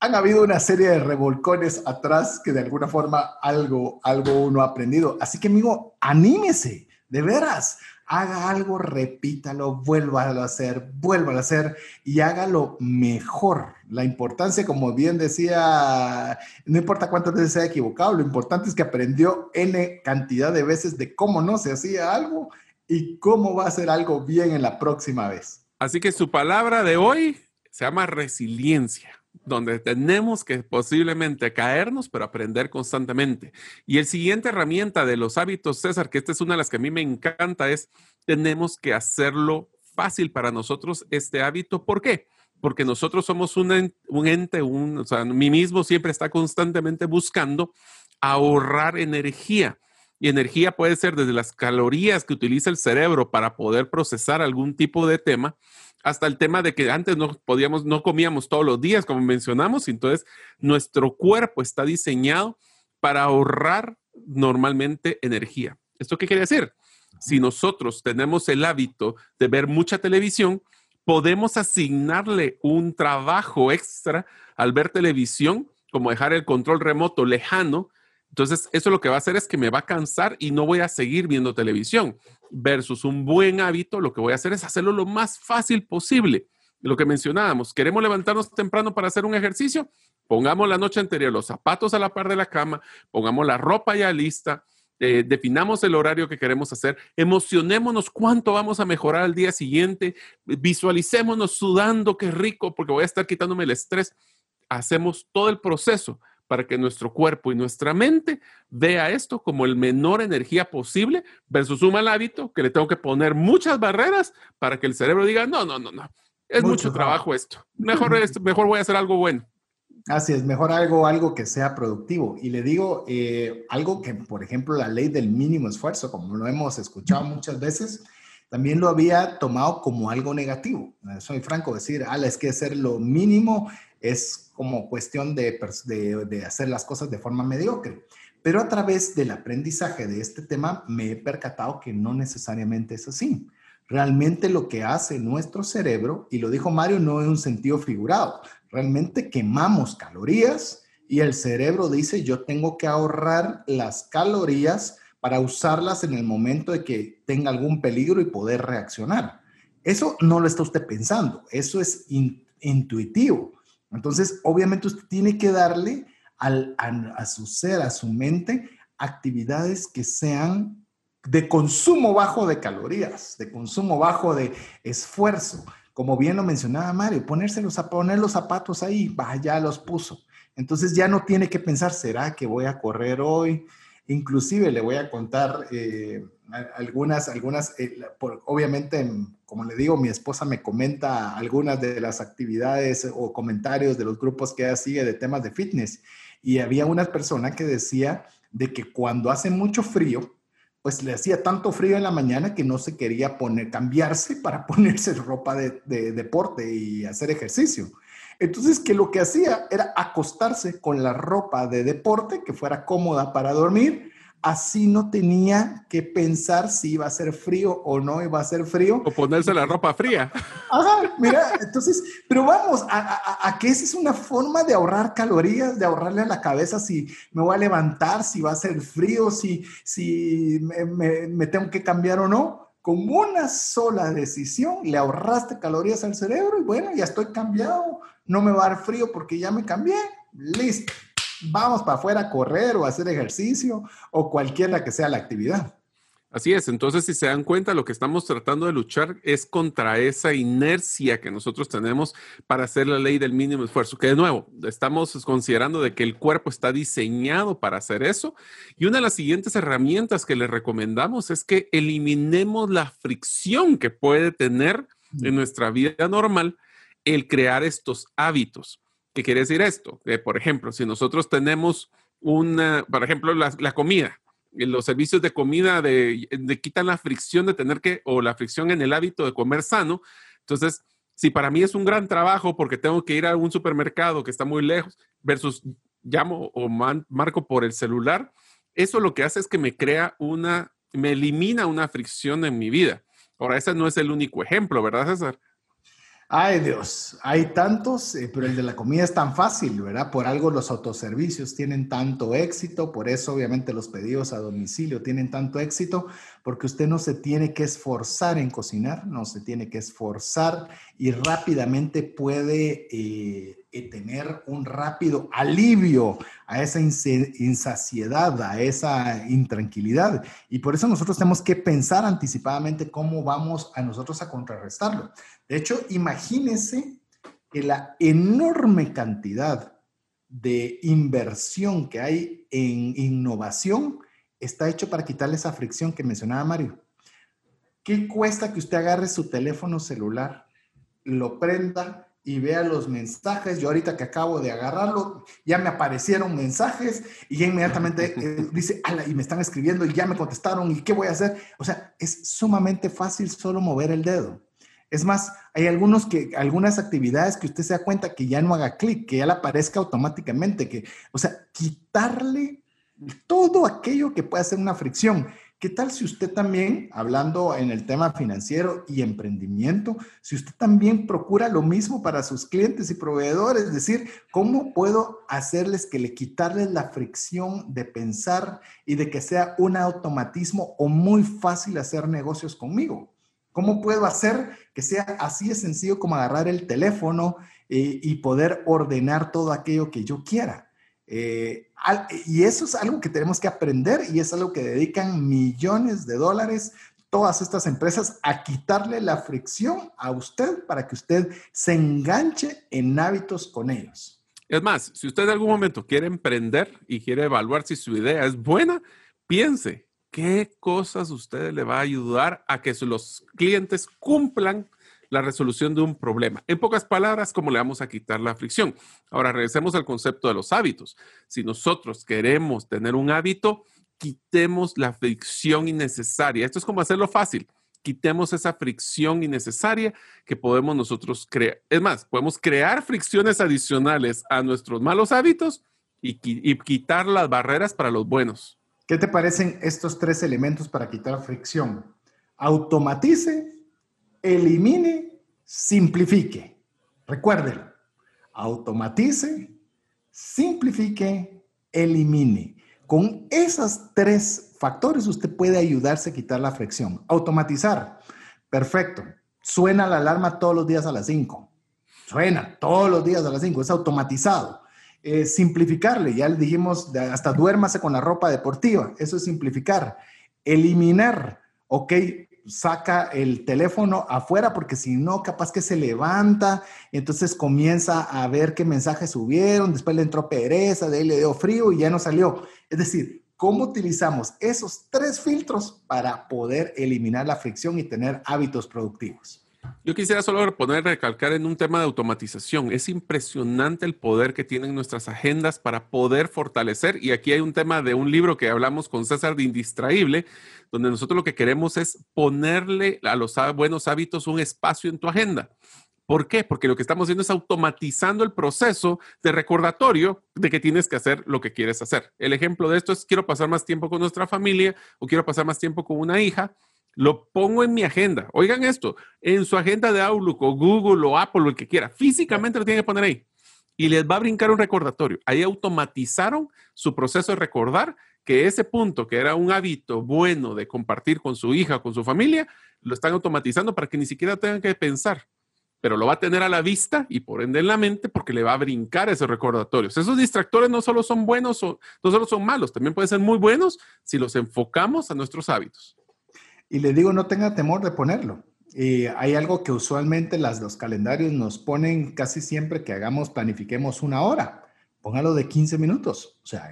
Speaker 1: han habido una serie de revolcones atrás que de alguna forma algo, algo uno ha aprendido. Así que, amigo, anímese, de veras haga algo, repítalo, vuélvalo a hacer, vuélvalo a hacer y hágalo mejor. La importancia, como bien decía, no importa cuántas veces se haya equivocado, lo importante es que aprendió N cantidad de veces de cómo no se hacía algo y cómo va a hacer algo bien en la próxima vez.
Speaker 3: Así que su palabra de hoy se llama resiliencia donde tenemos que posiblemente caernos, pero aprender constantemente. Y el siguiente herramienta de los hábitos, César, que esta es una de las que a mí me encanta, es tenemos que hacerlo fácil para nosotros este hábito. ¿Por qué? Porque nosotros somos un, ente, un, o sea, mí mismo siempre está constantemente buscando ahorrar energía. Y energía puede ser desde las calorías que utiliza el cerebro para poder procesar algún tipo de tema, hasta el tema de que antes no podíamos, no comíamos todos los días, como mencionamos, entonces nuestro cuerpo está diseñado para ahorrar normalmente energía. ¿Esto qué quiere decir? Si nosotros tenemos el hábito de ver mucha televisión, podemos asignarle un trabajo extra al ver televisión, como dejar el control remoto lejano. Entonces, eso lo que va a hacer es que me va a cansar y no voy a seguir viendo televisión versus un buen hábito, lo que voy a hacer es hacerlo lo más fácil posible. Lo que mencionábamos, queremos levantarnos temprano para hacer un ejercicio, pongamos la noche anterior los zapatos a la par de la cama, pongamos la ropa ya lista, eh, definamos el horario que queremos hacer, emocionémonos cuánto vamos a mejorar al día siguiente, visualicémonos sudando, qué rico, porque voy a estar quitándome el estrés. Hacemos todo el proceso para que nuestro cuerpo y nuestra mente vea esto como el menor energía posible versus un mal hábito que le tengo que poner muchas barreras para que el cerebro diga, no, no, no, no, es mucho, trabajo esto. Mejor, mejor voy a hacer algo bueno.
Speaker 1: Así es, mejor algo, algo que sea productivo. Y le digo eh, algo que, por ejemplo, la ley del mínimo esfuerzo, como lo hemos escuchado muchas veces, también lo había tomado como algo negativo. Soy franco, decir, ah, es que hacer lo mínimo es como cuestión de, de, hacer las cosas de forma mediocre. Pero a través del aprendizaje de este tema me he percatado que no necesariamente es así. Realmente lo que hace nuestro cerebro, y lo dijo Mario, no es un sentido figurado, realmente quemamos calorías y el cerebro dice, yo tengo que ahorrar las calorías para usarlas en el momento de que tenga algún peligro y poder reaccionar. Eso no lo está usted pensando, eso es intuitivo. Entonces, obviamente usted tiene que darle a su ser, a su mente, actividades que sean de consumo bajo de calorías, de consumo bajo de esfuerzo como bien lo mencionaba Mario, ponérselos a poner los zapatos ahí, ya los puso. Entonces ya no tiene que pensar, ¿será que voy a correr hoy? Inclusive le voy a contar eh, algunas, algunas, eh, obviamente, como le digo, mi esposa me comenta algunas de las actividades o comentarios de los grupos que ella sigue de temas de fitness. Y había una persona que decía de que cuando hace mucho frío, pues le hacía tanto frío en la mañana que no se quería poner, cambiarse para ponerse ropa de, de, deporte y hacer ejercicio. Entonces, que lo que hacía era acostarse con la ropa de deporte que fuera cómoda para dormir así no tenía que pensar si iba a ser frío o no iba a ser frío.
Speaker 3: O ponerse la ropa fría.
Speaker 1: Ajá, mira, entonces, pero vamos, a, que esa es una forma de ahorrar calorías, de ahorrarle a la cabeza si me voy a levantar, si va a ser frío, si, si me, me tengo que cambiar o no. Con una sola decisión le ahorraste calorías al cerebro y bueno, ya estoy cambiado, no me va a dar frío porque ya me cambié, listo vamos para afuera a correr o a hacer ejercicio o cualquiera que sea la actividad.
Speaker 3: Así es, entonces si se dan cuenta, lo que estamos tratando de luchar es contra esa inercia que nosotros tenemos para hacer la ley del mínimo esfuerzo, que de nuevo, estamos considerando de que el cuerpo está diseñado para hacer eso. Y una de las siguientes herramientas que le recomendamos es que eliminemos la fricción que puede tener en nuestra vida normal el crear estos hábitos. ¿Qué quiere decir esto? por ejemplo, si nosotros tenemos una, por ejemplo, la, comida, los servicios de comida de, quitan la fricción de tener que, o la fricción en el hábito de comer sano. Entonces, si para mí es un gran trabajo porque tengo que ir a un supermercado que está muy lejos versus llamo o marco por el celular, eso lo que hace es que me crea una, me elimina una fricción en mi vida. Ahora, ese no es el único ejemplo, ¿verdad, César?
Speaker 1: Ay Dios, hay tantos, eh, pero el de la comida es tan fácil, ¿verdad? Por algo los autoservicios tienen tanto éxito, por eso obviamente los pedidos a domicilio tienen tanto éxito, porque usted no se tiene que esforzar en cocinar, no se tiene que esforzar y rápidamente puede eh, eh, tener un rápido alivio a esa insaciedad, a esa intranquilidad. Y por eso nosotros tenemos que pensar anticipadamente cómo vamos a nosotros a contrarrestarlo. De hecho, imagínese que la enorme cantidad de inversión que hay en innovación está hecho para quitarle esa fricción que mencionaba Mario. ¿Qué cuesta que usted agarre su teléfono celular, lo prenda y vea los mensajes? Yo ahorita que acabo de agarrarlo, ya me aparecieron mensajes y ya inmediatamente eh, dice, ala, y me están escribiendo y ya me contestaron y qué voy a hacer. O sea, es sumamente fácil solo mover el dedo. Es más, hay algunos que, algunas actividades que usted se da cuenta que ya no haga clic, que ya le aparezca automáticamente, que, o sea, quitarle todo aquello que pueda ser una fricción. ¿Qué tal si usted también, hablando en el tema financiero y emprendimiento, si usted también procura lo mismo para sus clientes y proveedores? Es decir, ¿cómo puedo hacerles que le quitarles la fricción de pensar y de que sea un automatismo o muy fácil hacer negocios conmigo? ¿Cómo puedo hacer que sea así de sencillo como agarrar el teléfono eh, y poder ordenar todo aquello que yo quiera? Eh, y eso es algo que tenemos que aprender y es algo que dedican millones de dólares todas estas empresas a quitarle la fricción a usted para que usted se enganche en hábitos con ellos.
Speaker 3: Es más, si usted en algún momento quiere emprender y quiere evaluar si su idea es buena, piense qué cosas usted le va a ayudar a que los clientes cumplan la resolución de un problema. En pocas palabras, ¿cómo le vamos a quitar la fricción? Ahora, regresemos al concepto de los hábitos. Si nosotros queremos tener un hábito, quitemos la fricción innecesaria. Esto es como hacerlo fácil. Quitemos esa fricción innecesaria que podemos nosotros crear. Es más, podemos crear fricciones adicionales a nuestros malos hábitos y, y quitar las barreras para los buenos.
Speaker 1: ¿Qué te parecen estos tres elementos para quitar fricción? Automatice, elimine, simplifique. Recuérdenlo. Automatice, simplifique, elimine. Con esos tres factores usted puede ayudarse a quitar la fricción. Automatizar. Perfecto. Suena la alarma todos los días a las 5. Suena todos los días a las 5. Es automatizado. Eh, simplificarle, ya le dijimos, hasta duérmase con la ropa deportiva. Eso es simplificar. Eliminar. Ok, saca el teléfono afuera porque si no, capaz que se levanta, entonces comienza a ver qué mensajes subieron, después le entró pereza, de ahí le dio frío y ya no salió. Es decir, ¿cómo utilizamos esos tres filtros para poder eliminar la fricción y tener hábitos productivos?
Speaker 3: Yo quisiera solo poner, recalcar en un tema de automatización. Es impresionante el poder que tienen nuestras agendas para poder fortalecer. Y aquí hay un tema de un libro que hablamos con César de Indistraíble, donde nosotros lo que queremos es ponerle a los buenos hábitos un espacio en tu agenda. ¿Por qué? Porque lo que estamos haciendo es automatizando el proceso de recordatorio de que tienes que hacer lo que quieres hacer. El ejemplo de esto es quiero pasar más tiempo con nuestra familia o quiero pasar más tiempo con una hija lo pongo en mi agenda. Oigan esto, en su agenda de Outlook o Google o Apple o el que quiera, físicamente lo tienen que poner ahí. Y les va a brincar un recordatorio. Ahí automatizaron su proceso de recordar que ese punto, que era un hábito bueno de compartir con su hija o con su familia, lo están automatizando para que ni siquiera tengan que pensar. Pero lo va a tener a la vista y por ende en la mente porque le va a brincar esos recordatorios. Esos distractores no solo son buenos o no solo son malos, también pueden ser muy buenos si los enfocamos a nuestros hábitos.
Speaker 1: Y le digo, no tenga temor de ponerlo. Y hay algo que usualmente las, los calendarios nos ponen casi siempre que hagamos, planifiquemos una hora. Póngalo de 15 minutos. O sea,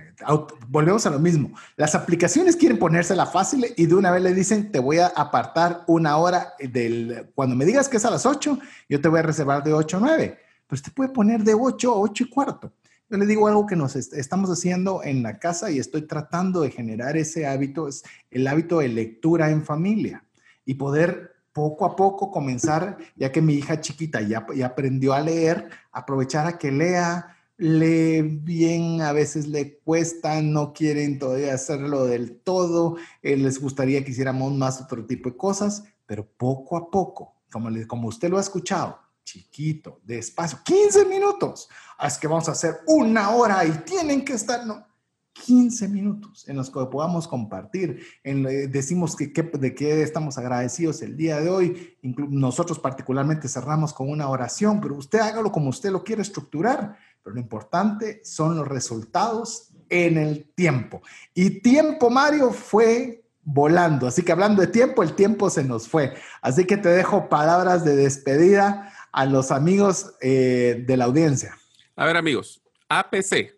Speaker 1: volvemos a lo mismo. Las aplicaciones quieren ponérsela fácil y de una vez le dicen, te voy a apartar una hora del... Cuando me digas que es a las 8, yo te voy a reservar de 8 a 9. Pero usted puede poner de 8 a 8 y cuarto. Yo le digo algo que nos estamos haciendo en la casa y estoy tratando de generar ese hábito, es el hábito de lectura en familia y poder poco a poco comenzar, ya que mi hija chiquita ya, aprendió a leer, aprovechar a que lea, lee bien, a veces le cuesta, no quieren todavía hacerlo del todo, eh, les gustaría que hiciéramos más otro tipo de cosas, pero poco a poco, como, como usted lo ha escuchado, chiquito, despacio, 15 minutos. Es que vamos a hacer una hora y tienen que estar, no, 15 minutos en los que podamos compartir. En, decimos que, de qué estamos agradecidos el día de hoy. nosotros particularmente cerramos con una oración, pero usted hágalo como usted lo quiere estructurar. Pero lo importante son los resultados en el tiempo. Y tiempo, Mario, fue volando. Así que hablando de tiempo, el tiempo se nos fue. Así que te dejo palabras de despedida a los amigos eh, de la audiencia.
Speaker 3: A ver, amigos, APC,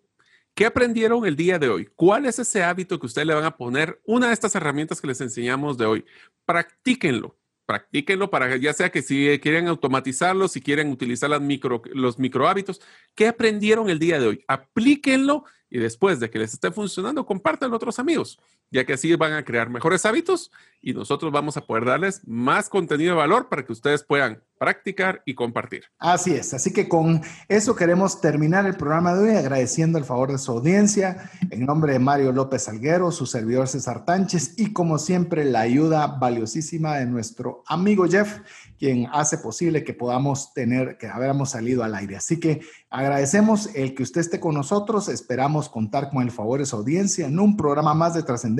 Speaker 3: ¿qué aprendieron el día de hoy? ¿Cuál es ese hábito que ustedes le van a poner? Una de estas herramientas que les enseñamos de hoy. Practíquenlo. Practíquenlo para ya sea que si quieren automatizarlo, si quieren utilizar los micro hábitos. ¿Qué aprendieron el día de hoy? Aplíquenlo y después de que les esté funcionando, compártanlo a otros amigos, ya que así van a crear mejores hábitos y nosotros vamos a poder darles más contenido de valor para que ustedes puedan practicar y compartir.
Speaker 1: Así es, así que con eso queremos terminar el programa de hoy agradeciendo el favor de su audiencia en nombre de Mario López Alguero, su servidor César Tánchez y como siempre la ayuda valiosísima de nuestro amigo Jeff, quien hace posible que podamos tener, que hayamos salido al aire. Así que agradecemos el que usted esté con nosotros, esperamos contar con el favor de su audiencia en un programa más de trascendencia